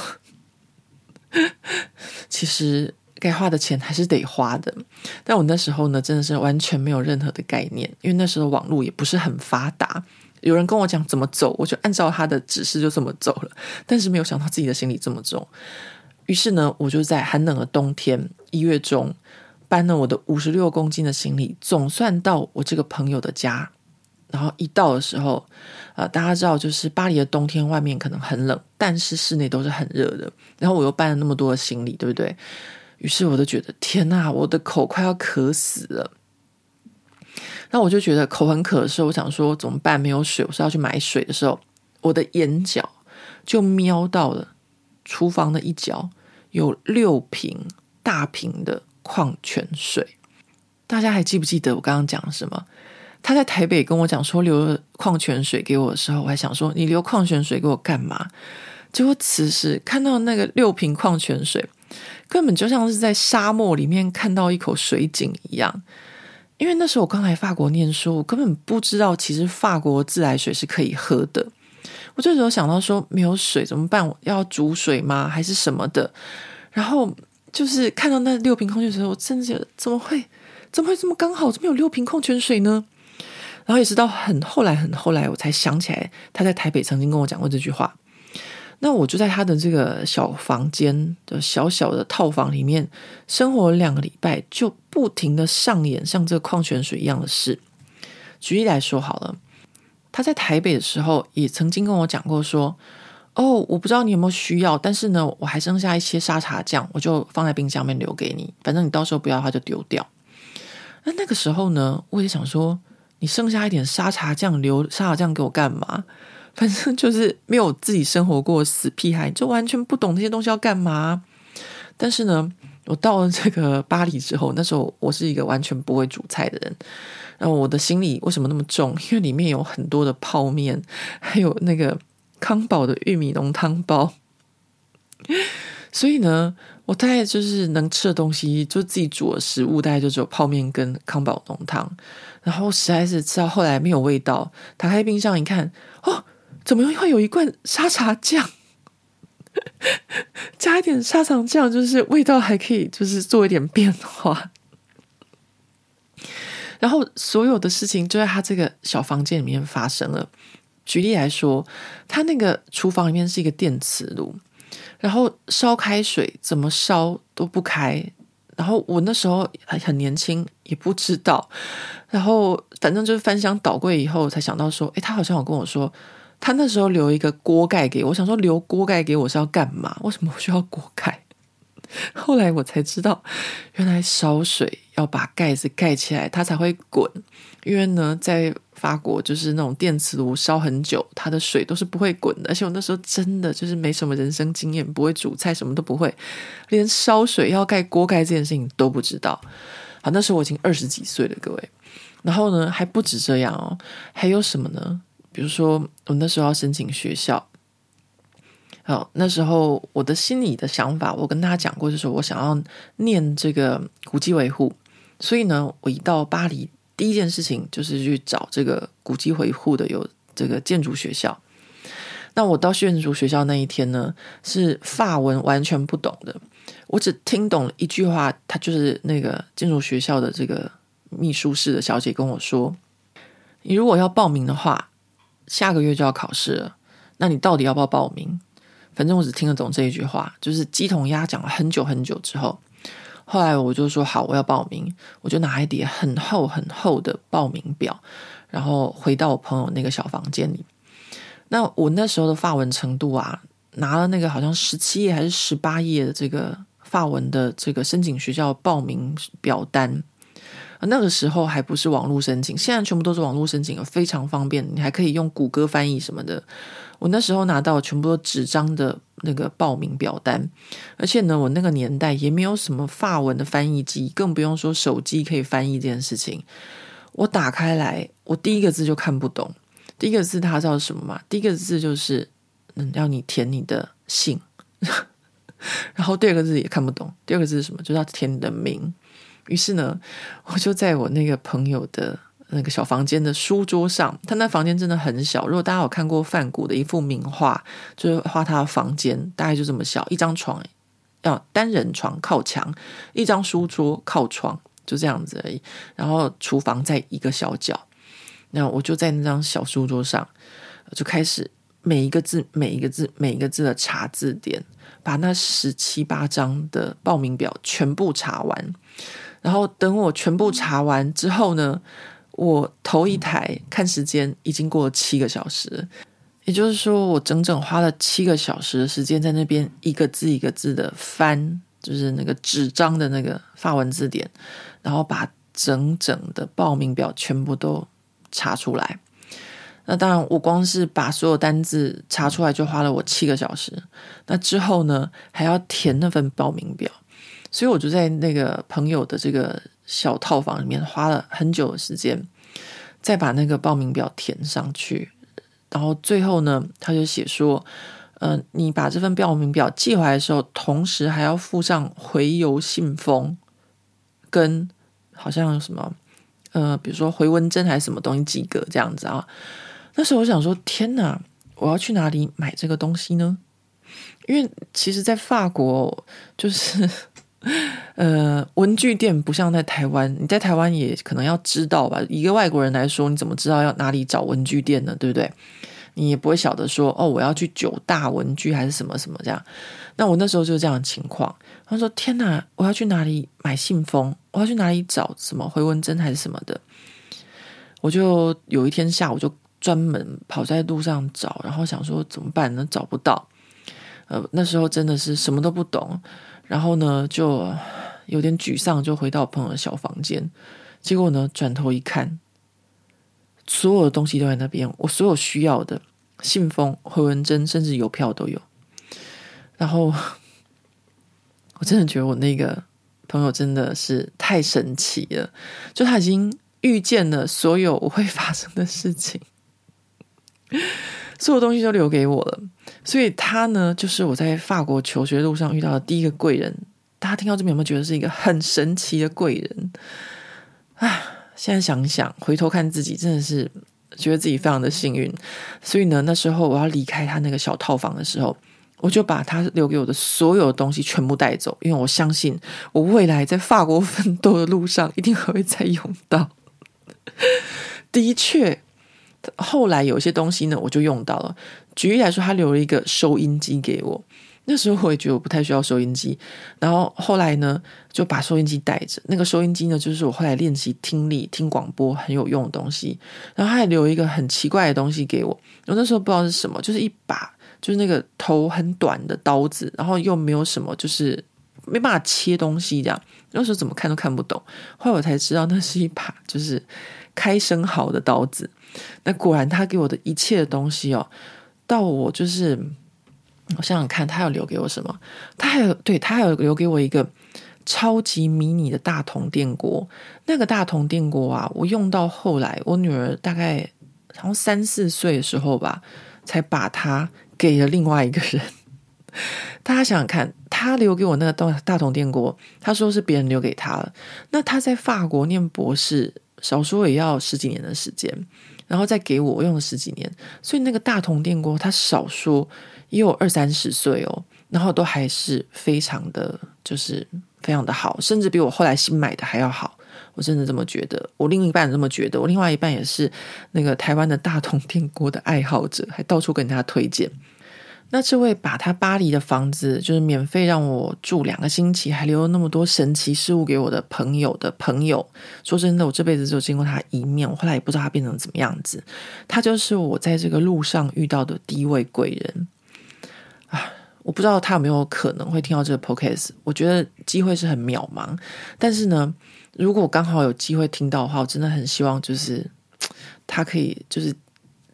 其实该花的钱还是得花的，但我那时候呢，真的是完全没有任何的概念，因为那时候网络也不是很发达。有人跟我讲怎么走，我就按照他的指示就这么走了。但是没有想到自己的行李这么重，于是呢，我就在寒冷的冬天一月中搬了我的五十六公斤的行李，总算到我这个朋友的家。然后一到的时候，呃，大家知道，就是巴黎的冬天，外面可能很冷，但是室内都是很热的。然后我又搬了那么多的行李，对不对？于是我就觉得，天哪，我的口快要渴死了。那我就觉得口很渴的时候，我想说怎么办？没有水，我是要去买水的时候，我的眼角就瞄到了厨房的一角有六瓶大瓶的矿泉水。大家还记不记得我刚刚讲什么？他在台北跟我讲说留了矿泉水给我的时候，我还想说，你留矿泉水给我干嘛？结果此时看到那个六瓶矿泉水，根本就像是在沙漠里面看到一口水井一样。因为那时候我刚来法国念书，我根本不知道其实法国自来水是可以喝的。我这时候想到说没有水怎么办？要煮水吗？还是什么的？然后就是看到那六瓶矿泉水，我真的觉得怎么会怎么会这么刚好？怎么有六瓶矿泉水呢？然后也直到很后来，很后来，我才想起来他在台北曾经跟我讲过这句话。那我就在他的这个小房间的小小的套房里面生活了两个礼拜，就不停的上演像这个矿泉水一样的事。举例来说好了，他在台北的时候也曾经跟我讲过说：“哦，我不知道你有没有需要，但是呢，我还剩下一些沙茶酱，我就放在冰箱里面留给你，反正你到时候不要的话就丢掉。”那那个时候呢，我也想说。你剩下一点沙茶酱，留沙茶酱给我干嘛？反正就是没有自己生活过死屁孩，就完全不懂那些东西要干嘛。但是呢，我到了这个巴黎之后，那时候我是一个完全不会煮菜的人。然后我的行李为什么那么重？因为里面有很多的泡面，还有那个康宝的玉米浓汤包。所以呢，我大概就是能吃的东西，就自己煮的食物，大概就只有泡面跟康宝浓汤。然后实在是吃到后来没有味道，打开冰箱一看，哦，怎么会有一罐沙茶酱？加一点沙茶酱，就是味道还可以，就是做一点变化。然后所有的事情就在他这个小房间里面发生了。举例来说，他那个厨房里面是一个电磁炉，然后烧开水怎么烧都不开。然后我那时候还很年轻，也不知道。然后反正就是翻箱倒柜以后才想到说，哎，他好像有跟我说，他那时候留一个锅盖给我。我想说留锅盖给我是要干嘛？为什么我需要锅盖？后来我才知道，原来烧水要把盖子盖起来，它才会滚。因为呢，在法国就是那种电磁炉烧很久，它的水都是不会滚的。而且我那时候真的就是没什么人生经验，不会煮菜，什么都不会，连烧水要盖锅盖这件事情都不知道。好，那时候我已经二十几岁了，各位。然后呢，还不止这样哦，还有什么呢？比如说，我那时候要申请学校。好，那时候我的心里的想法，我跟大家讲过，就是我想要念这个古迹维护。所以呢，我一到巴黎，第一件事情就是去找这个古迹维护的有这个建筑学校。那我到建筑学校那一天呢，是法文完全不懂的，我只听懂了一句话，他就是那个建筑学校的这个秘书室的小姐跟我说：“你如果要报名的话，下个月就要考试了，那你到底要不要报名？”反正我只听得懂这一句话，就是鸡同鸭讲了很久很久之后，后来我就说好，我要报名，我就拿一叠很厚很厚的报名表，然后回到我朋友那个小房间里。那我那时候的发文程度啊，拿了那个好像十七页还是十八页的这个发文的这个申请学校报名表单。那个时候还不是网络申请，现在全部都是网络申请，非常方便，你还可以用谷歌翻译什么的。我那时候拿到全部都纸张的那个报名表单，而且呢，我那个年代也没有什么法文的翻译机，更不用说手机可以翻译这件事情。我打开来，我第一个字就看不懂。第一个字他知道什么嘛？第一个字就是嗯，要你填你的姓，然后第二个字也看不懂。第二个字是什么？就是要填你的名。于是呢，我就在我那个朋友的。那个小房间的书桌上，他那房间真的很小。如果大家有看过范谷的一幅名画，就是画他的房间，大概就这么小，一张床，要单人床靠墙，一张书桌靠床，就这样子而已。然后厨房在一个小角，那我就在那张小书桌上，就开始每一个字、每一个字、每一个字的查字典，把那十七八张的报名表全部查完。然后等我全部查完之后呢，我头一台看时间，已经过了七个小时，也就是说，我整整花了七个小时的时间在那边一个字一个字的翻，就是那个纸张的那个法文字典，然后把整整的报名表全部都查出来。那当然，我光是把所有单字查出来就花了我七个小时。那之后呢，还要填那份报名表，所以我就在那个朋友的这个。小套房里面花了很久的时间，再把那个报名表填上去，然后最后呢，他就写说：“呃，你把这份报名表寄回来的时候，同时还要附上回邮信封，跟好像有什么呃，比如说回文针还是什么东西几个这样子啊。”那时候我想说：“天哪，我要去哪里买这个东西呢？”因为其实，在法国就是。呃，文具店不像在台湾，你在台湾也可能要知道吧？一个外国人来说，你怎么知道要哪里找文具店呢？对不对？你也不会晓得说，哦，我要去九大文具还是什么什么这样。那我那时候就是这样的情况。他说：“天哪，我要去哪里买信封？我要去哪里找什么回纹针还是什么的？”我就有一天下午就专门跑在路上找，然后想说怎么办呢？找不到。呃，那时候真的是什么都不懂。然后呢，就有点沮丧，就回到朋友的小房间。结果呢，转头一看，所有的东西都在那边，我所有需要的信封、回纹针，甚至邮票都有。然后，我真的觉得我那个朋友真的是太神奇了，就他已经预见了所有我会发生的事情。所有东西都留给我了，所以他呢，就是我在法国求学路上遇到的第一个贵人。大家听到这边有没有觉得是一个很神奇的贵人？啊，现在想想，回头看自己，真的是觉得自己非常的幸运。所以呢，那时候我要离开他那个小套房的时候，我就把他留给我的所有东西全部带走，因为我相信我未来在法国奋斗的路上一定还会再用到。的确。后来有些东西呢，我就用到了。举例来说，他留了一个收音机给我。那时候我也觉得我不太需要收音机。然后后来呢，就把收音机带着。那个收音机呢，就是我后来练习听力、听广播很有用的东西。然后他还留一个很奇怪的东西给我。我那时候不知道是什么，就是一把就是那个头很短的刀子，然后又没有什么，就是没办法切东西这样。那时候怎么看都看不懂。后来我才知道，那是一把就是开生蚝的刀子。那果然，他给我的一切的东西哦，到我就是，我想想看，他要留给我什么？他还有，对，他还有留给我一个超级迷你的大铜电锅。那个大铜电锅啊，我用到后来，我女儿大概好像三四岁的时候吧，才把它给了另外一个人。大家想想看，他留给我那个大大铜电锅，他说是别人留给他了。那他在法国念博士，少说也要十几年的时间，然后再给我，我用了十几年，所以那个大同电锅，它少说也有二三十岁哦，然后都还是非常的，就是非常的好，甚至比我后来新买的还要好。我真的这么觉得，我另一半这么觉得，我另外一半也是那个台湾的大同电锅的爱好者，还到处跟人家推荐。那这位把他巴黎的房子就是免费让我住两个星期，还留了那么多神奇事物给我的朋友的朋友，说真的，我这辈子只有见过他一面，我后来也不知道他变成怎么样子。他就是我在这个路上遇到的第一位贵人啊！我不知道他有没有可能会听到这个 podcast，我觉得机会是很渺茫，但是呢。如果刚好有机会听到的话，我真的很希望就是他可以就是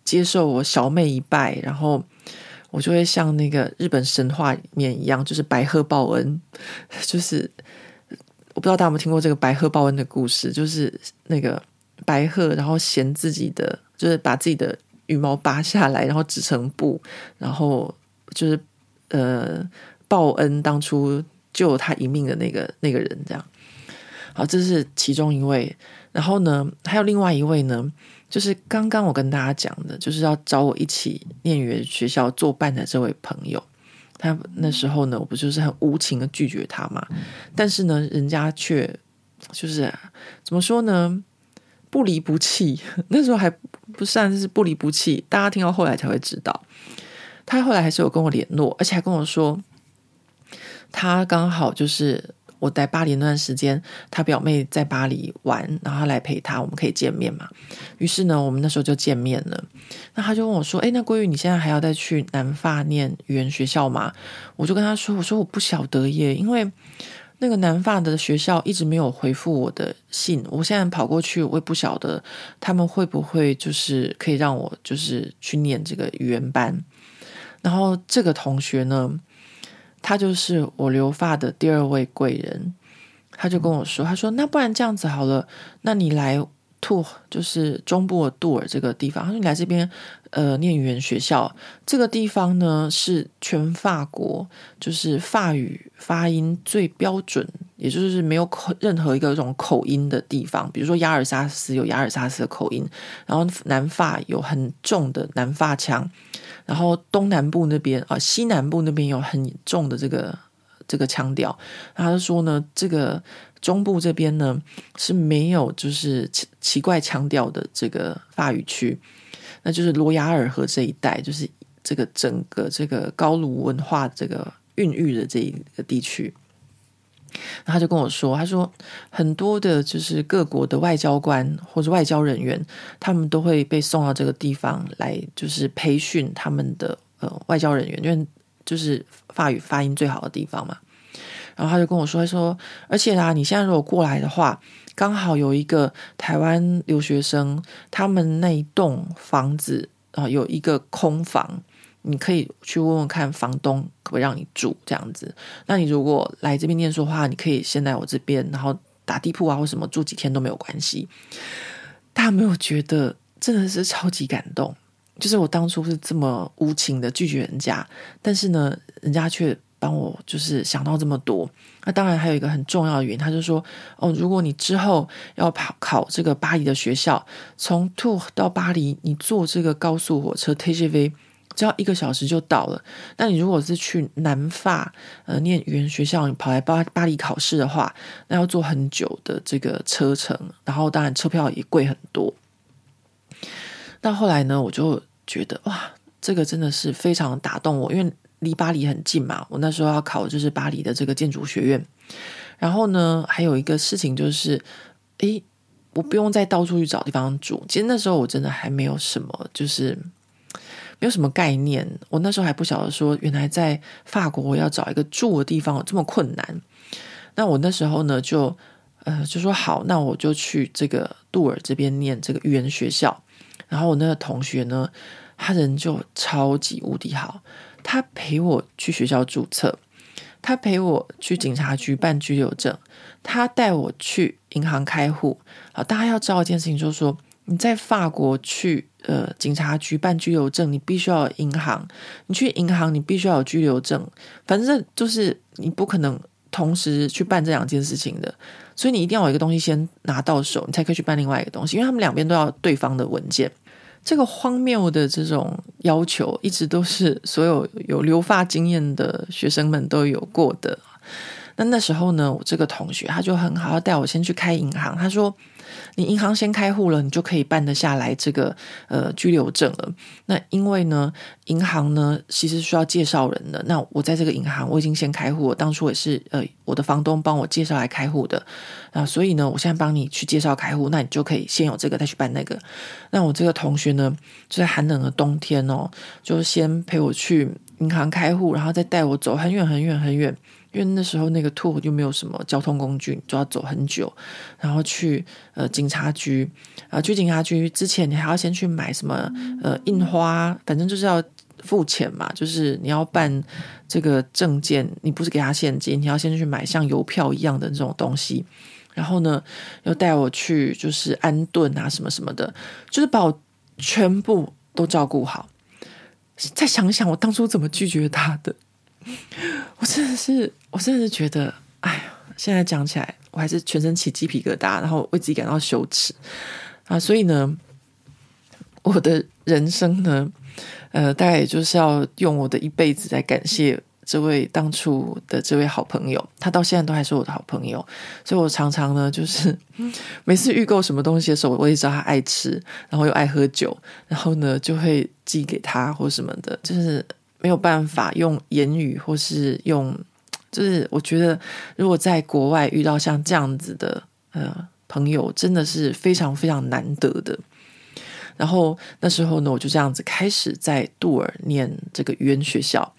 接受我小妹一拜，然后我就会像那个日本神话里面一样，就是白鹤报恩。就是我不知道大家有没有听过这个白鹤报恩的故事，就是那个白鹤然后衔自己的，就是把自己的羽毛拔下来，然后织成布，然后就是呃报恩当初救他一命的那个那个人这样。好，这是其中一位。然后呢，还有另外一位呢，就是刚刚我跟大家讲的，就是要找我一起念语言学校作伴的这位朋友。他那时候呢，我不就是很无情的拒绝他嘛？但是呢，人家却就是怎么说呢？不离不弃。那时候还不算是不离不弃，大家听到后来才会知道，他后来还是有跟我联络，而且还跟我说，他刚好就是。我在巴黎那段时间，他表妹在巴黎玩，然后他来陪他，我们可以见面嘛？于是呢，我们那时候就见面了。那他就问我说：“哎，那桂玉，你现在还要再去南法念语言学校吗？”我就跟他说：“我说我不晓得耶，因为那个南法的学校一直没有回复我的信。我现在跑过去，我也不晓得他们会不会就是可以让我就是去念这个语言班。然后这个同学呢？”他就是我留发的第二位贵人，他就跟我说：“他说那不然这样子好了，那你来杜，就是中部的杜尔这个地方，他说你来这边呃念语言学校，这个地方呢是全法国就是法语发音最标准，也就是没有口任何一个这种口音的地方，比如说亚尔萨斯有亚尔萨斯的口音，然后南法有很重的南法腔。”然后东南部那边啊，西南部那边有很重的这个这个腔调。他说呢，这个中部这边呢是没有就是奇奇怪腔调的这个法语区，那就是罗雅尔河这一带，就是这个整个这个高卢文化这个孕育的这一个地区。然后他就跟我说：“他说很多的，就是各国的外交官或者外交人员，他们都会被送到这个地方来，就是培训他们的呃外交人员，因为就是法语发音最好的地方嘛。然后他就跟我说：他说，而且啊，你现在如果过来的话，刚好有一个台湾留学生，他们那一栋房子啊，有一个空房。”你可以去问问看房东可不可以让你住这样子。那你如果来这边念书的话，你可以先来我这边，然后打地铺啊或什么住几天都没有关系。大家没有觉得真的是超级感动？就是我当初是这么无情的拒绝人家，但是呢，人家却帮我就是想到这么多。那当然还有一个很重要的原因，他就说哦，如果你之后要跑考这个巴黎的学校，从 t o 到巴黎，你坐这个高速火车 TGV。只要一个小时就到了。那你如果是去南法呃念语言学校，你跑来巴巴黎考试的话，那要坐很久的这个车程，然后当然车票也贵很多。那后来呢，我就觉得哇，这个真的是非常打动我，因为离巴黎很近嘛。我那时候要考就是巴黎的这个建筑学院。然后呢，还有一个事情就是，诶，我不用再到处去找地方住。其实那时候我真的还没有什么，就是。没有什么概念，我那时候还不晓得说，原来在法国我要找一个住的地方有这么困难。那我那时候呢，就呃就说好，那我就去这个杜尔这边念这个语言学校。然后我那个同学呢，他人就超级无敌好，他陪我去学校注册，他陪我去警察局办居留证，他带我去银行开户。啊，大家要知道一件事情，就是说。你在法国去呃警察局办居留证，你必须要有银行；你去银行，你必须要有居留证。反正就是你不可能同时去办这两件事情的，所以你一定要有一个东西先拿到手，你才可以去办另外一个东西，因为他们两边都要对方的文件。这个荒谬的这种要求，一直都是所有有留法经验的学生们都有过的。那那时候呢，我这个同学他就很好，要带我先去开银行。他说：“你银行先开户了，你就可以办得下来这个呃居留证了。那因为呢，银行呢其实需要介绍人的。那我在这个银行我已经先开户，我当初也是呃我的房东帮我介绍来开户的啊，所以呢，我现在帮你去介绍开户，那你就可以先有这个再去办那个。那我这个同学呢，就在寒冷的冬天哦，就先陪我去银行开户，然后再带我走很远很远很远。”因为那时候那个 tour 就没有什么交通工具，就要走很久，然后去呃警察局啊、呃，去警察局之前你还要先去买什么呃印花，反正就是要付钱嘛，就是你要办这个证件，你不是给他现金，你要先去买像邮票一样的这种东西，然后呢又带我去就是安顿啊什么什么的，就是把我全部都照顾好。再想想我当初怎么拒绝他的。我真的是，我真的是觉得，哎呀，现在讲起来，我还是全身起鸡皮疙瘩，然后为自己感到羞耻啊！所以呢，我的人生呢，呃，大概也就是要用我的一辈子来感谢这位当初的这位好朋友，他到现在都还是我的好朋友。所以我常常呢，就是 每次预购什么东西的时候，我也知道他爱吃，然后又爱喝酒，然后呢，就会寄给他或什么的，就是。没有办法用言语，或是用，就是我觉得，如果在国外遇到像这样子的呃朋友，真的是非常非常难得的。然后那时候呢，我就这样子开始在杜尔念这个语言学校。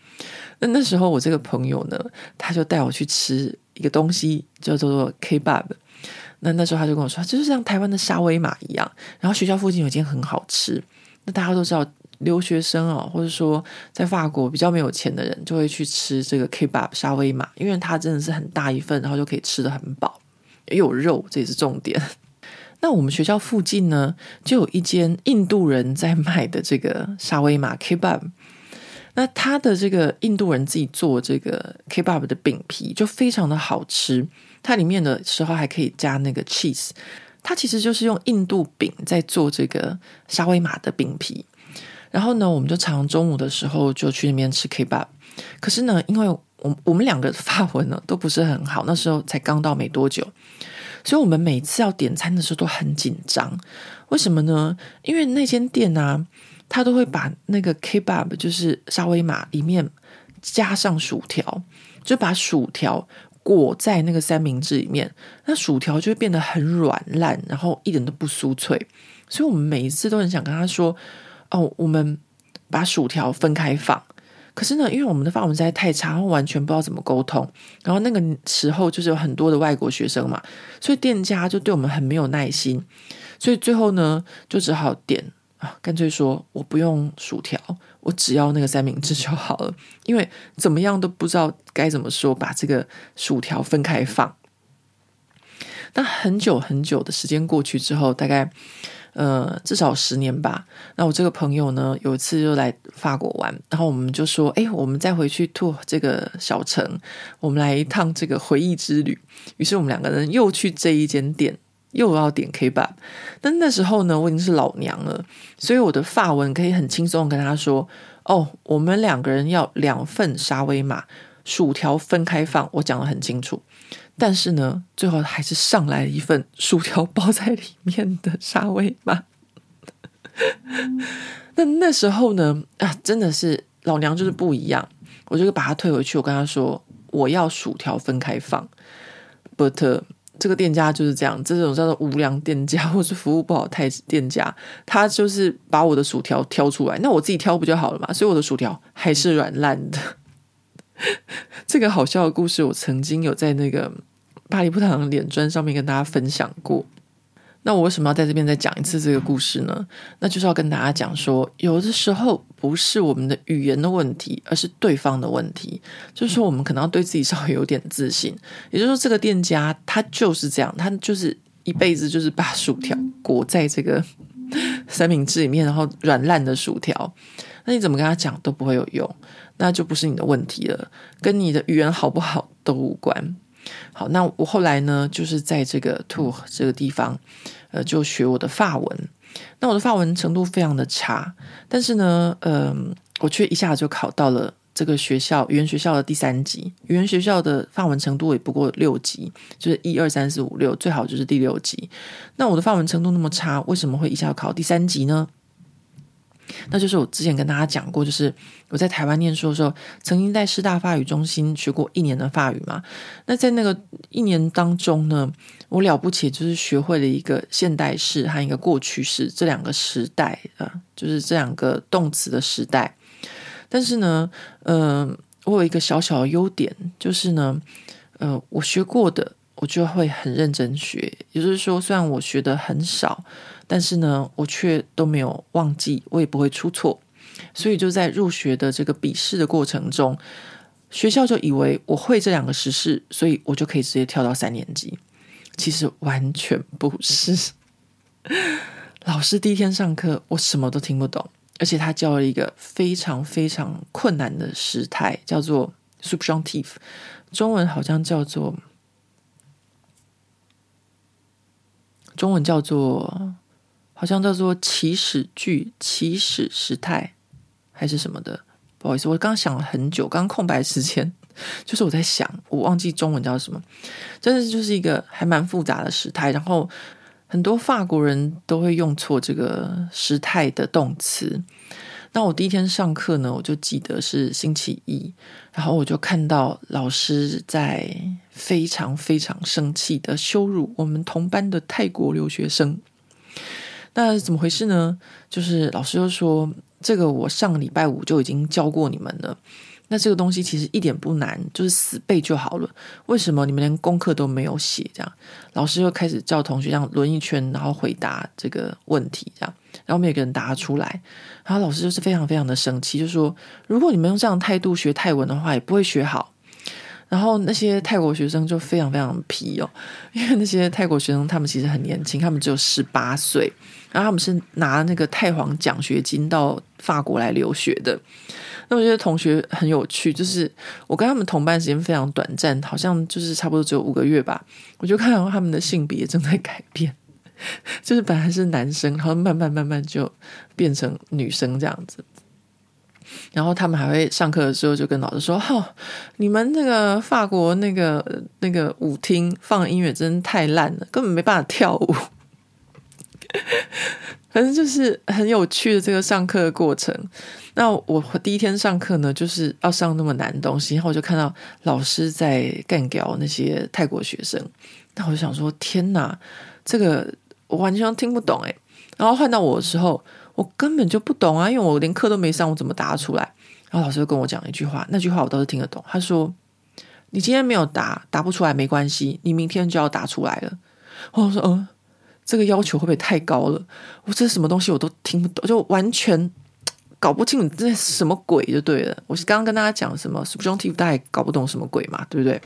那那时候我这个朋友呢，他就带我去吃一个东西，叫做 Kbab。那那时候他就跟我说，就是像台湾的沙威玛一样。然后学校附近有一间很好吃。那大家都知道。留学生哦，或者说在法国比较没有钱的人，就会去吃这个 Kebab 沙威玛，因为它真的是很大一份，然后就可以吃得很饱，也有肉，这也是重点。那我们学校附近呢，就有一间印度人在卖的这个沙威玛 Kebab。那他的这个印度人自己做这个 Kebab 的饼皮就非常的好吃，它里面的时候还可以加那个 cheese，它其实就是用印度饼在做这个沙威玛的饼皮。然后呢，我们就常中午的时候就去那边吃 Kebab。可是呢，因为我我们两个发文呢都不是很好，那时候才刚到没多久，所以我们每次要点餐的时候都很紧张。为什么呢？因为那间店啊，他都会把那个 Kebab 就是沙威玛里面加上薯条，就把薯条裹在那个三明治里面，那薯条就会变得很软烂，然后一点都不酥脆。所以我们每一次都很想跟他说。哦，我们把薯条分开放，可是呢，因为我们的法文实在太差，然后完全不知道怎么沟通。然后那个时候就是有很多的外国学生嘛，所以店家就对我们很没有耐心，所以最后呢，就只好点啊，干脆说我不用薯条，我只要那个三明治就好了。因为怎么样都不知道该怎么说，把这个薯条分开放。但很久很久的时间过去之后，大概。呃，至少十年吧。那我这个朋友呢，有一次就来法国玩，然后我们就说：“哎，我们再回去吐这个小城，我们来一趟这个回忆之旅。”于是我们两个人又去这一间店，又要点 K 吧。但那时候呢，我已经是老娘了，所以我的发文可以很轻松跟他说：“哦，我们两个人要两份沙威玛，薯条分开放。”我讲得很清楚。但是呢，最后还是上来一份薯条包在里面的沙威玛。那那时候呢，啊，真的是老娘就是不一样，我就把它退回去。我跟他说，我要薯条分开放。But 这个店家就是这样，这种叫做无良店家 或是服务不好太店家，他就是把我的薯条挑出来，那我自己挑不就好了嘛？所以我的薯条还是软烂的。这个好笑的故事，我曾经有在那个巴黎不糖脸砖上面跟大家分享过。那我为什么要在这边再讲一次这个故事呢？那就是要跟大家讲说，有的时候不是我们的语言的问题，而是对方的问题。就是说，我们可能要对自己稍微有点自信。也就是说，这个店家他就是这样，他就是一辈子就是把薯条裹在这个 三明治里面，然后软烂的薯条，那你怎么跟他讲都不会有用，那就不是你的问题了，跟你的语言好不好都无关。好，那我后来呢，就是在这个 Tours 这个地方，呃，就学我的法文。那我的法文程度非常的差，但是呢，嗯、呃，我却一下子就考到了这个学校语言学校的第三级。语言学校的法文程度也不过六级，就是一二三四五六，最好就是第六级。那我的法文程度那么差，为什么会一下考第三级呢？那就是我之前跟大家讲过，就是我在台湾念书的时候，曾经在师大法语中心学过一年的法语嘛。那在那个一年当中呢，我了不起就是学会了一个现代式和一个过去式这两个时代啊，就是这两个动词的时代。但是呢，嗯、呃，我有一个小小的优点，就是呢，呃，我学过的我就会很认真学，也就是说，虽然我学的很少。但是呢，我却都没有忘记，我也不会出错，所以就在入学的这个笔试的过程中，学校就以为我会这两个时事，所以我就可以直接跳到三年级。其实完全不是。老师第一天上课，我什么都听不懂，而且他教了一个非常非常困难的时态，叫做 subjunctive，中文好像叫做中文叫做。好像叫做起始句、起始时态还是什么的，不好意思，我刚想了很久，刚空白时间 就是我在想，我忘记中文叫什么，真的就是一个还蛮复杂的时态，然后很多法国人都会用错这个时态的动词。那我第一天上课呢，我就记得是星期一，然后我就看到老师在非常非常生气的羞辱我们同班的泰国留学生。那怎么回事呢？就是老师就说，这个我上礼拜五就已经教过你们了。那这个东西其实一点不难，就是死背就好了。为什么你们连功课都没有写？这样，老师又开始叫同学这样轮一圈，然后回答这个问题，这样，然后每个人答出来。然后老师就是非常非常的生气，就说：如果你们用这样态度学泰文的话，也不会学好。然后那些泰国学生就非常非常皮哦，因为那些泰国学生他们其实很年轻，他们只有十八岁。然后他们是拿那个泰皇奖学金到法国来留学的。那我觉得同学很有趣，就是我跟他们同班时间非常短暂，好像就是差不多只有五个月吧。我就看到他们的性别正在改变，就是本来是男生，然后慢慢慢慢就变成女生这样子。然后他们还会上课的时候就跟老师说：“、哦，你们那个法国那个那个舞厅放音乐真的太烂了，根本没办法跳舞。” 反正就是很有趣的这个上课的过程。那我第一天上课呢，就是要上那么难的东西，然后我就看到老师在干掉那些泰国学生。那我就想说：天哪，这个我完全听不懂诶。然后换到我的时候，我根本就不懂啊，因为我连课都没上，我怎么答出来？然后老师就跟我讲一句话，那句话我倒是听得懂。他说：“你今天没有答，答不出来没关系，你明天就要答出来了。”我说：“嗯。”这个要求会不会太高了？我这什么东西我都听不懂，就完全搞不清楚这是什么鬼就对了。我是刚刚跟大家讲什么 subjunctive，大家也搞不懂什么鬼嘛，对不对？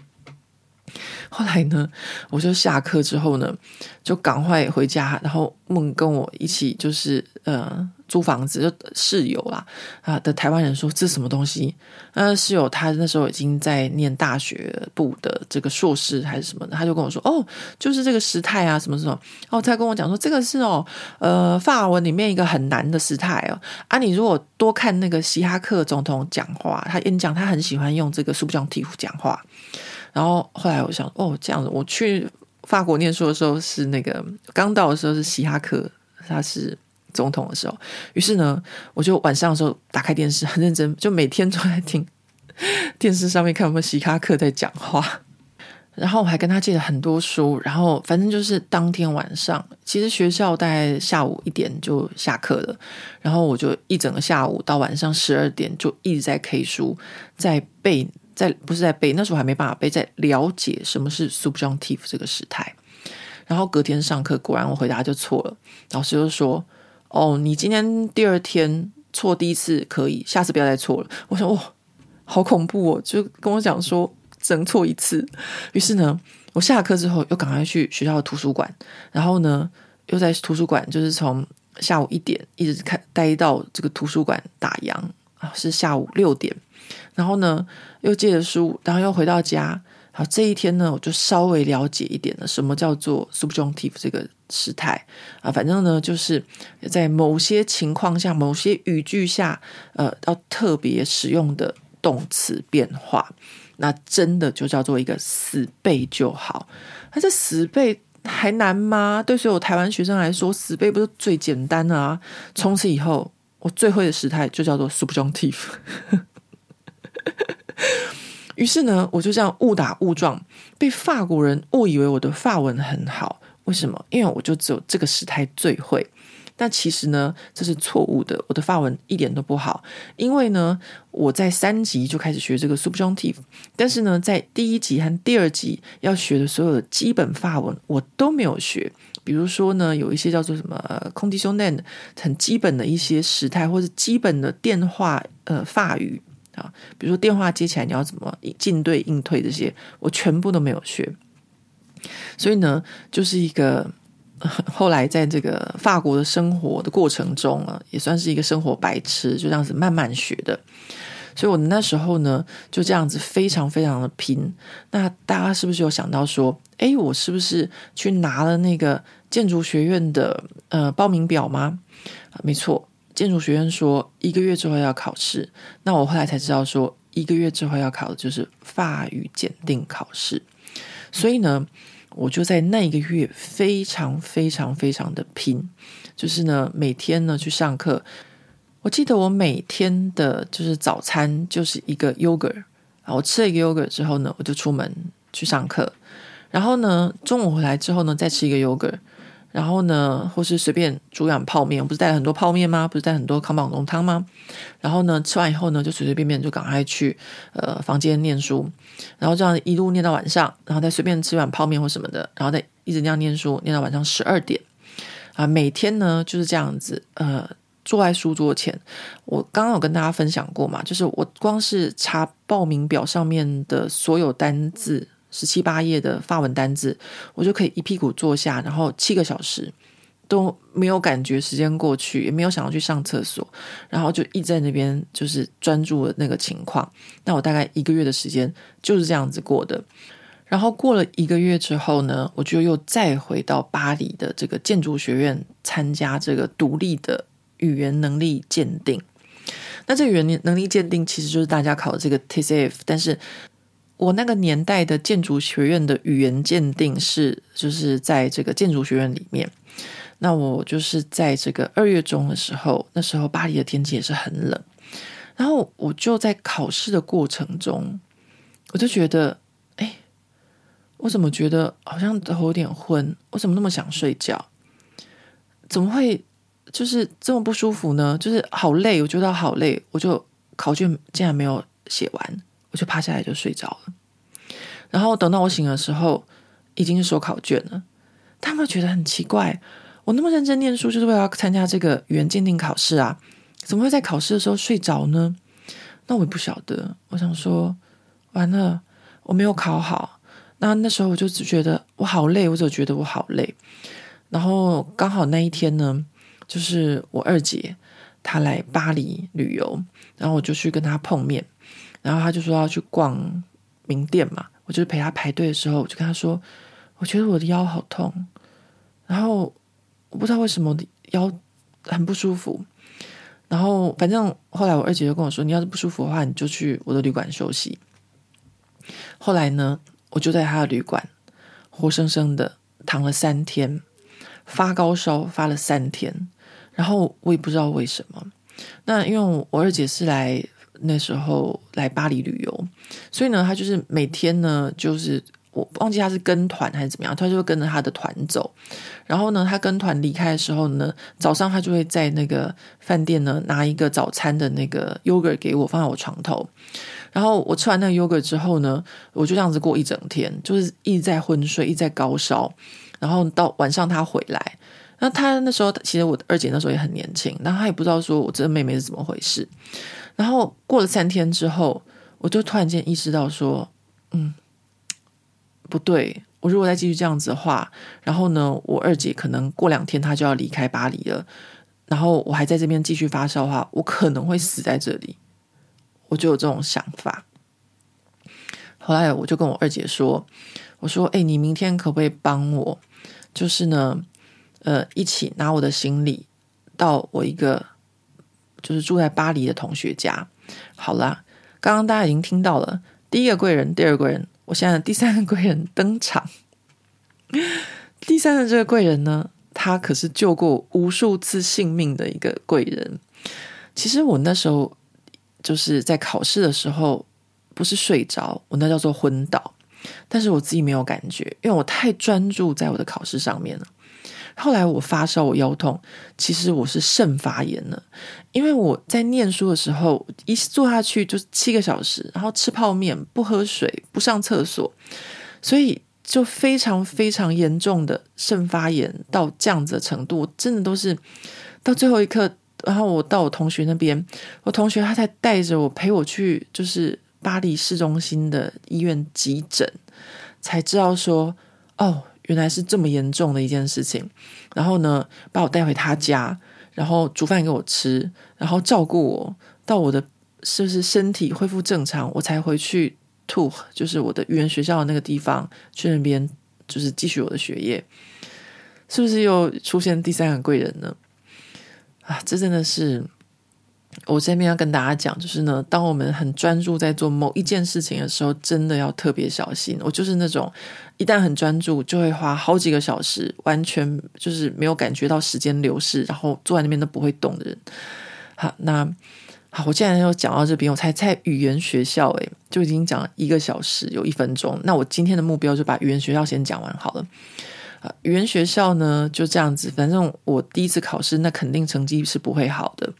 后来呢，我就下课之后呢，就赶快回家，然后梦跟我一起就是呃。租房子就室友啦啊的台湾人说，这什么东西？呃，室友他那时候已经在念大学部的这个硕士还是什么的，他就跟我说哦，就是这个时态啊什么什么哦，他跟我讲说这个是哦呃法文里面一个很难的时态哦啊，你如果多看那个希哈克总统讲话，他演讲他很喜欢用这个 subjunctive 讲话，然后后来我想哦这样子，我去法国念书的时候是那个刚到的时候是希哈克，他是。总统的时候，于是呢，我就晚上的时候打开电视，很认真，就每天都在听电视上面看有没有希哈克在讲话。然后我还跟他借了很多书，然后反正就是当天晚上，其实学校大概下午一点就下课了，然后我就一整个下午到晚上十二点就一直在 K 书，在背，在不是在背，那时候还没办法背，在了解什么是 subjunctive 这个时态。然后隔天上课，果然我回答就错了，老师就说。哦，你今天第二天错第一次可以，下次不要再错了。我想，哇，好恐怖哦！就跟我讲说只能错一次。于是呢，我下课之后又赶快去学校的图书馆，然后呢，又在图书馆就是从下午一点一直看待到这个图书馆打烊啊，是下午六点，然后呢又借了书，然后又回到家。好，这一天呢，我就稍微了解一点了，什么叫做 subjunctive 这个时态啊？反正呢，就是在某些情况下、某些语句下，呃，要特别使用的动词变化，那真的就叫做一个死背就好。那这死背还难吗？对所有台湾学生来说，死背不是最简单的啊！从此以后，我最会的时态就叫做 subjunctive。于是呢，我就这样误打误撞，被法国人误以为我的法文很好。为什么？因为我就只有这个时态最会。但其实呢，这是错误的。我的法文一点都不好。因为呢，我在三级就开始学这个 subjunctive，但是呢，在第一级和第二级要学的所有的基本法文我都没有学。比如说呢，有一些叫做什么 conditionnel 很基本的一些时态，或者基本的电话呃法语。啊，比如说电话接起来，你要怎么进对应退这些，我全部都没有学。所以呢，就是一个 后来在这个法国的生活的过程中啊，也算是一个生活白痴，就这样子慢慢学的。所以我那时候呢，就这样子非常非常的拼。那大家是不是有想到说，哎，我是不是去拿了那个建筑学院的呃报名表吗？没错。建筑学院说一个月之后要考试，那我后来才知道说一个月之后要考的就是法语检定考试，所以呢，我就在那一个月非常非常非常的拼，就是呢每天呢去上课，我记得我每天的就是早餐就是一个 yogurt，啊，我吃了一个 yogurt 之后呢，我就出门去上课，然后呢中午回来之后呢再吃一个 yogurt。然后呢，或是随便煮碗泡面，我不是带了很多泡面吗？不是带很多康宝浓汤吗？然后呢，吃完以后呢，就随随便便就赶快去呃房间念书，然后这样一路念到晚上，然后再随便吃碗泡面或什么的，然后再一直那样念书，念到晚上十二点啊。每天呢就是这样子，呃，坐在书桌前。我刚刚有跟大家分享过嘛，就是我光是查报名表上面的所有单字。十七八页的发文单字，我就可以一屁股坐下，然后七个小时都没有感觉时间过去，也没有想要去上厕所，然后就一直在那边就是专注的那个情况。那我大概一个月的时间就是这样子过的。然后过了一个月之后呢，我就又再回到巴黎的这个建筑学院参加这个独立的语言能力鉴定。那这个语言能力鉴定其实就是大家考的这个 TCF，但是。我那个年代的建筑学院的语言鉴定是，就是在这个建筑学院里面。那我就是在这个二月中的时候，那时候巴黎的天气也是很冷，然后我就在考试的过程中，我就觉得，哎，我怎么觉得好像头有点昏？我怎么那么想睡觉？怎么会就是这么不舒服呢？就是好累，我觉得好累，我就考卷竟然没有写完。我就趴下来就睡着了，然后等到我醒的时候，已经是收考卷了。他们觉得很奇怪，我那么认真念书，就是为了要参加这个语言鉴定考试啊，怎么会在考试的时候睡着呢？那我也不晓得。我想说，完了，我没有考好。那那时候我就只觉得我好累，我就觉得我好累。然后刚好那一天呢，就是我二姐她来巴黎旅游，然后我就去跟她碰面。然后他就说要去逛名店嘛，我就陪他排队的时候，我就跟他说，我觉得我的腰好痛，然后我不知道为什么腰很不舒服，然后反正后来我二姐就跟我说，你要是不舒服的话，你就去我的旅馆休息。后来呢，我就在他的旅馆活生生的躺了三天，发高烧发了三天，然后我也不知道为什么。那因为我二姐是来。那时候来巴黎旅游，所以呢，他就是每天呢，就是我忘记他是跟团还是怎么样，他就会跟着他的团走。然后呢，他跟团离开的时候呢，早上他就会在那个饭店呢拿一个早餐的那个 yogurt 给我，放在我床头。然后我吃完那个 yogurt 之后呢，我就这样子过一整天，就是一直在昏睡，一直在高烧。然后到晚上他回来，那他那时候其实我二姐那时候也很年轻，然后他也不知道说我这个妹妹是怎么回事。然后过了三天之后，我就突然间意识到说，嗯，不对，我如果再继续这样子的话，然后呢，我二姐可能过两天她就要离开巴黎了，然后我还在这边继续发烧的话，我可能会死在这里。我就有这种想法。后来我就跟我二姐说：“我说，哎，你明天可不可以帮我？就是呢，呃，一起拿我的行李到我一个就是住在巴黎的同学家。好啦，刚刚大家已经听到了第一个贵人，第二个贵人，我现在第三个贵人登场。第三个这个贵人呢，他可是救过无数次性命的一个贵人。其实我那时候就是在考试的时候。”不是睡着，我那叫做昏倒，但是我自己没有感觉，因为我太专注在我的考试上面了。后来我发烧，我腰痛，其实我是肾发炎了，因为我在念书的时候一坐下去就七个小时，然后吃泡面，不喝水，不上厕所，所以就非常非常严重的肾发炎到这样子的程度，真的都是到最后一刻，然后我到我同学那边，我同学他才带着我陪我去，就是。巴黎市中心的医院急诊，才知道说，哦，原来是这么严重的一件事情。然后呢，把我带回他家，然后煮饭给我吃，然后照顾我，到我的是不是身体恢复正常，我才回去吐，就是我的语言学校的那个地方，去那边就是继续我的学业。是不是又出现第三个贵人呢？啊，这真的是。我这边要跟大家讲，就是呢，当我们很专注在做某一件事情的时候，真的要特别小心。我就是那种一旦很专注，就会花好几个小时，完全就是没有感觉到时间流逝，然后坐在那边都不会动的人。好，那好，我现在要讲到这边，我才在语言学校，诶，就已经讲了一个小时有一分钟。那我今天的目标就把语言学校先讲完好了。啊，语言学校呢就这样子，反正我第一次考试，那肯定成绩是不会好的。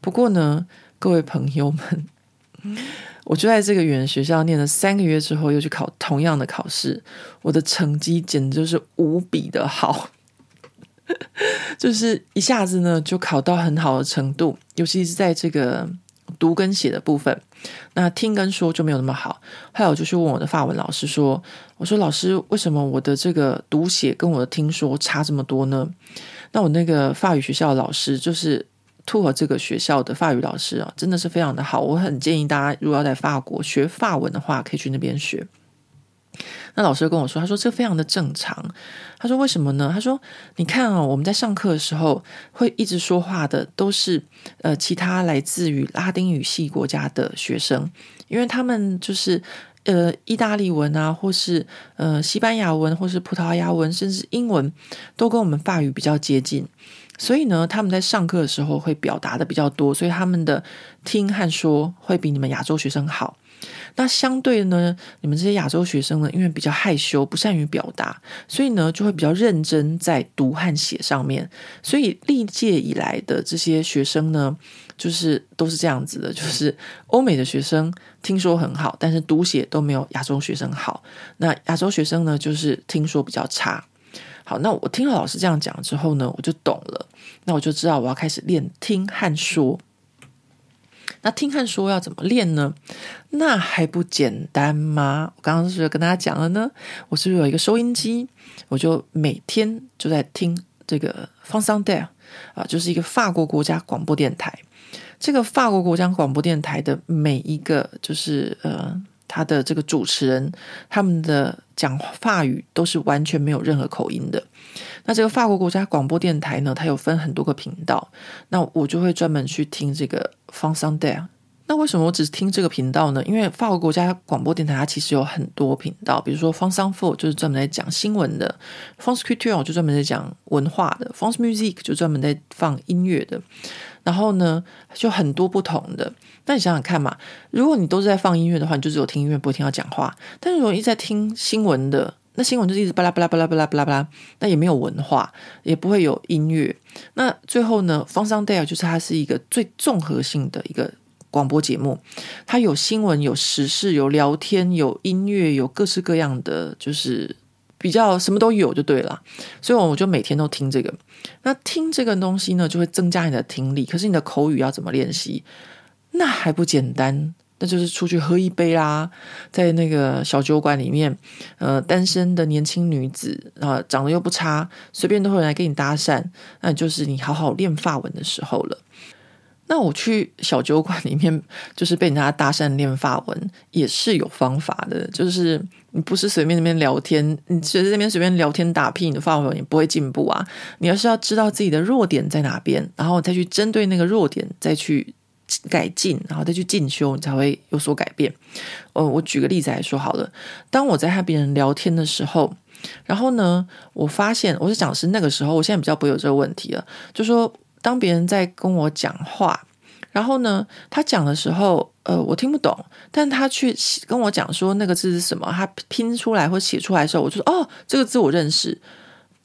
不过呢，各位朋友们，我就在这个语言学校念了三个月之后，又去考同样的考试，我的成绩简直就是无比的好，就是一下子呢就考到很好的程度，尤其是在这个。读跟写的部分，那听跟说就没有那么好。还有就是问我的法文老师说：“我说老师，为什么我的这个读写跟我的听说差这么多呢？”那我那个法语学校的老师就是托尔这个学校的法语老师啊，真的是非常的好。我很建议大家，如果要在法国学法文的话，可以去那边学。那老师跟我说，他说这非常的正常。他说为什么呢？他说你看啊、我们在上课的时候会一直说话的都是呃其他来自于拉丁语系国家的学生，因为他们就是呃意大利文啊，或是呃西班牙文，或是葡萄牙文，甚至英文都跟我们法语比较接近，所以呢，他们在上课的时候会表达的比较多，所以他们的听和说会比你们亚洲学生好。那相对呢，你们这些亚洲学生呢，因为比较害羞，不善于表达，所以呢，就会比较认真在读和写上面。所以历届以来的这些学生呢，就是都是这样子的，就是欧美的学生听说很好，但是读写都没有亚洲学生好。那亚洲学生呢，就是听说比较差。好，那我听了老师这样讲之后呢，我就懂了，那我就知道我要开始练听和说。那听和说要怎么练呢？那还不简单吗？我刚刚是不是跟大家讲了呢？我是不是有一个收音机？我就每天就在听这个 France Inter 啊，就是一个法国国家广播电台。这个法国国家广播电台的每一个就是呃。他的这个主持人，他们的讲法语都是完全没有任何口音的。那这个法国国家广播电台呢，它有分很多个频道，那我就会专门去听这个 France Inter。那为什么我只是听这个频道呢？因为法国国家广播电台它其实有很多频道，比如说 France Info 就是专门在讲新闻的，France Culture 就专门在讲文化的，France Musique 就专门在放音乐的。然后呢，就很多不同的。那你想想看嘛，如果你都是在放音乐的话，你就只有听音乐，不会听到讲话。但是如果一直在听新闻的，那新闻就是一直巴拉巴拉巴拉巴拉巴拉巴拉，那也没有文化，也不会有音乐。那最后呢，France Inter 就是它是一个最综合性的一个广播节目，它有新闻、有时事、有聊天、有音乐、有各式各样的，就是。比较什么都有就对了，所以我就每天都听这个。那听这个东西呢，就会增加你的听力。可是你的口语要怎么练习？那还不简单，那就是出去喝一杯啦，在那个小酒馆里面，呃，单身的年轻女子啊，长得又不差，随便都会来跟你搭讪，那就是你好好练发文的时候了。那我去小酒馆里面，就是被人家搭讪练发文，也是有方法的。就是你不是随便那边聊天，你随便那边随便聊天打屁，你的发文也不会进步啊。你要是要知道自己的弱点在哪边，然后再去针对那个弱点再去改进，然后再去进修，你才会有所改变。呃，我举个例子来说好了。当我在和别人聊天的时候，然后呢，我发现我是讲的是那个时候，我现在比较不会有这个问题了，就说。当别人在跟我讲话，然后呢，他讲的时候，呃，我听不懂，但他去跟我讲说那个字是什么，他拼出来或写出来的时候，我就说哦，这个字我认识，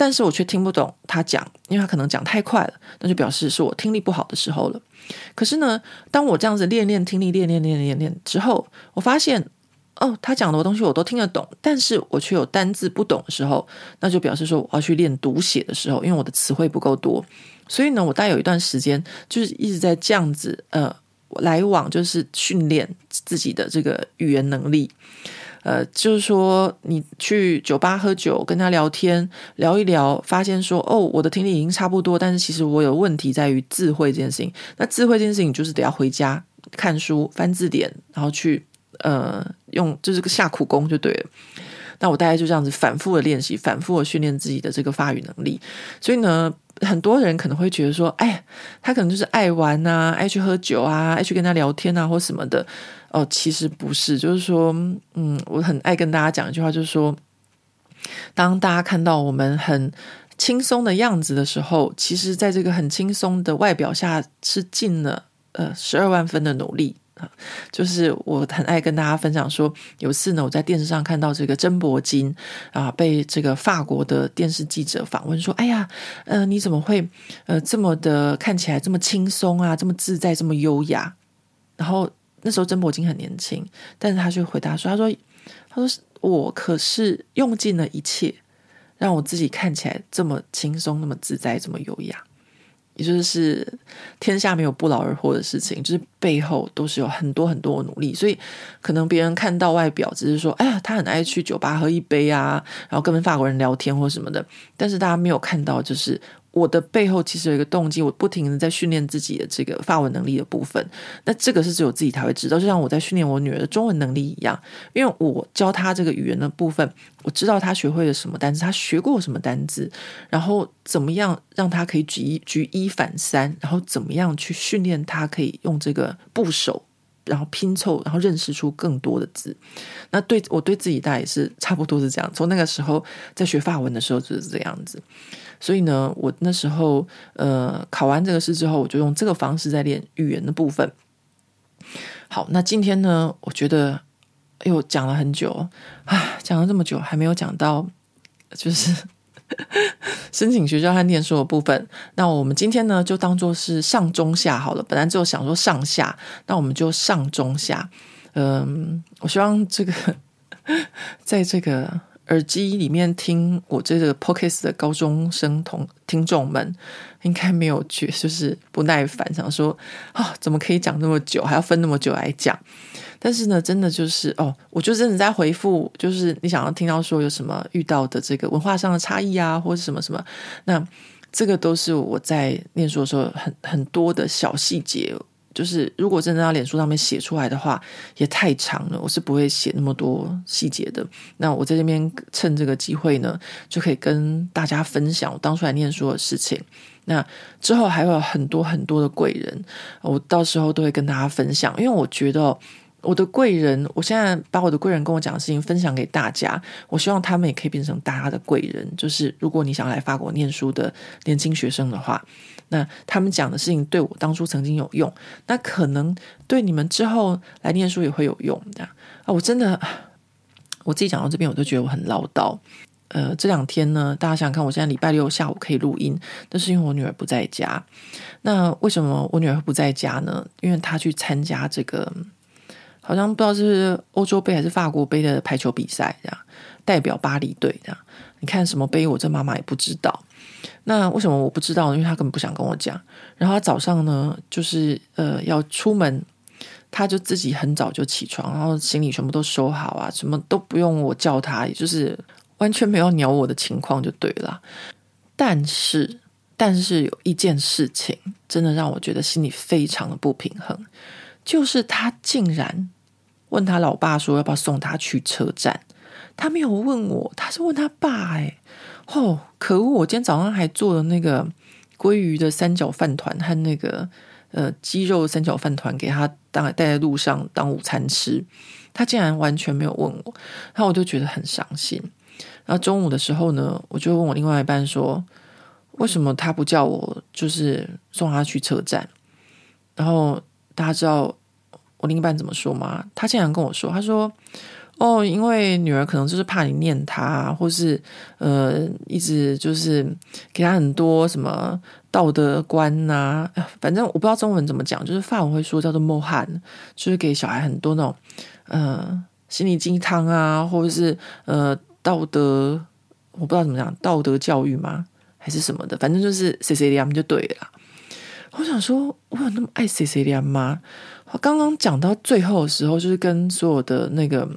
但是我却听不懂他讲，因为他可能讲太快了，那就表示是我听力不好的时候了。可是呢，当我这样子练练听力，练练练练练之后，我发现哦，他讲的东西我都听得懂，但是我却有单字不懂的时候，那就表示说我要去练读写的时候，因为我的词汇不够多。所以呢，我大概有一段时间就是一直在这样子呃来往，就是训练自己的这个语言能力。呃，就是说你去酒吧喝酒，跟他聊天聊一聊，发现说哦，我的听力已经差不多，但是其实我有问题在于智慧这件事情。那智慧这件事情就是得要回家看书、翻字典，然后去呃用就是个下苦功就对了。那我大概就这样子反复的练习，反复的训练自己的这个发语能力。所以呢。很多人可能会觉得说，哎，他可能就是爱玩啊，爱去喝酒啊，爱去跟他聊天啊，或什么的。哦，其实不是，就是说，嗯，我很爱跟大家讲一句话，就是说，当大家看到我们很轻松的样子的时候，其实在这个很轻松的外表下，是尽了呃十二万分的努力。就是我很爱跟大家分享说，有一次呢，我在电视上看到这个珍柏金啊，被这个法国的电视记者访问说：“哎呀，呃，你怎么会呃这么的看起来这么轻松啊，这么自在，这么优雅？”然后那时候珍柏金很年轻，但是他却回答说：“他说，他说我可是用尽了一切，让我自己看起来这么轻松，那么自在，这么优雅。”也就是天下没有不劳而获的事情，就是背后都是有很多很多的努力，所以可能别人看到外表只是说，哎呀，他很爱去酒吧喝一杯啊，然后跟法国人聊天或什么的，但是大家没有看到就是。我的背后其实有一个动机，我不停的在训练自己的这个法文能力的部分。那这个是只有自己才会知道，就像我在训练我女儿的中文能力一样。因为我教她这个语言的部分，我知道她学会了什么单词，她学过什么单词，然后怎么样让她可以举一举一反三，然后怎么样去训练她可以用这个部首，然后拼凑，然后认识出更多的字。那对我对自己大概也是差不多是这样。从那个时候在学法文的时候就是这样子。所以呢，我那时候呃考完这个试之后，我就用这个方式在练语言的部分。好，那今天呢，我觉得哎呦讲了很久啊，讲了这么久还没有讲到就是 申请学校和念书的部分。那我们今天呢就当做是上中下好了，本来就想说上下，那我们就上中下。嗯，我希望这个 在这个。耳机里面听我这个 podcast 的高中生同听众们，应该没有觉就是不耐烦，想说啊、怎么可以讲那么久，还要分那么久来讲？但是呢，真的就是哦，我就真的在回复，就是你想要听到说有什么遇到的这个文化上的差异啊，或者什么什么，那这个都是我在念书的时候很很多的小细节。就是如果真的要脸书上面写出来的话，也太长了，我是不会写那么多细节的。那我在这边趁这个机会呢，就可以跟大家分享我当初来念书的事情。那之后还有很多很多的贵人，我到时候都会跟大家分享。因为我觉得我的贵人，我现在把我的贵人跟我讲的事情分享给大家，我希望他们也可以变成大家的贵人。就是如果你想来法国念书的年轻学生的话。那他们讲的事情对我当初曾经有用，那可能对你们之后来念书也会有用的啊！我真的，我自己讲到这边，我都觉得我很唠叨。呃，这两天呢，大家想想看，我现在礼拜六下午可以录音，但是因为我女儿不在家。那为什么我女儿不在家呢？因为她去参加这个，好像不知道是欧洲杯还是法国杯的排球比赛，这样代表巴黎队这样。你看什么杯，我这妈妈也不知道。那为什么我不知道呢？因为他根本不想跟我讲。然后他早上呢，就是呃要出门，他就自己很早就起床，然后行李全部都收好啊，什么都不用我叫他，也就是完全没有鸟我的情况就对了。但是，但是有一件事情真的让我觉得心里非常的不平衡，就是他竟然问他老爸说要不要送他去车站，他没有问我，他是问他爸哎，哦，可恶！我今天早上还做了那个鲑鱼的三角饭团和那个。呃，鸡肉三角饭团给他当带在路上当午餐吃，他竟然完全没有问我，然后我就觉得很伤心。然后中午的时候呢，我就问我另外一半说，为什么他不叫我就是送他去车站？然后大家知道我另一半怎么说吗？他竟然跟我说，他说。哦，因为女儿可能就是怕你念她，或是呃，一直就是给她很多什么道德观呐、啊，反正我不知道中文怎么讲，就是法文会说叫做磨汉就是给小孩很多那种呃心理鸡汤啊，或者是呃道德，我不知道怎么讲，道德教育吗？还是什么的，反正就是 CCDM 就对了。我想说，我有那么爱 CCDM 吗？我刚刚讲到最后的时候，就是跟所有的那个。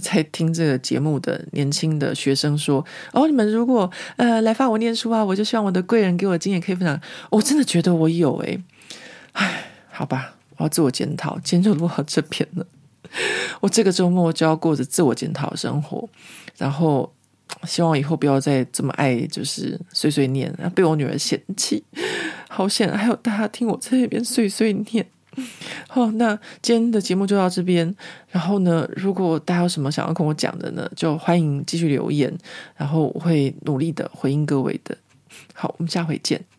在听这个节目的年轻的学生说：“哦，你们如果呃来法国念书啊，我就希望我的贵人给我经验可以分享。我真的觉得我有诶，唉，好吧，我要自我检讨。今天就录到这边了。我这个周末就要过着自我检讨生活，然后希望以后不要再这么爱就是碎碎念，然后被我女儿嫌弃。好险，还有大家听我在那边碎碎念。”好，那今天的节目就到这边。然后呢，如果大家有什么想要跟我讲的呢，就欢迎继续留言，然后我会努力的回应各位的。好，我们下回见。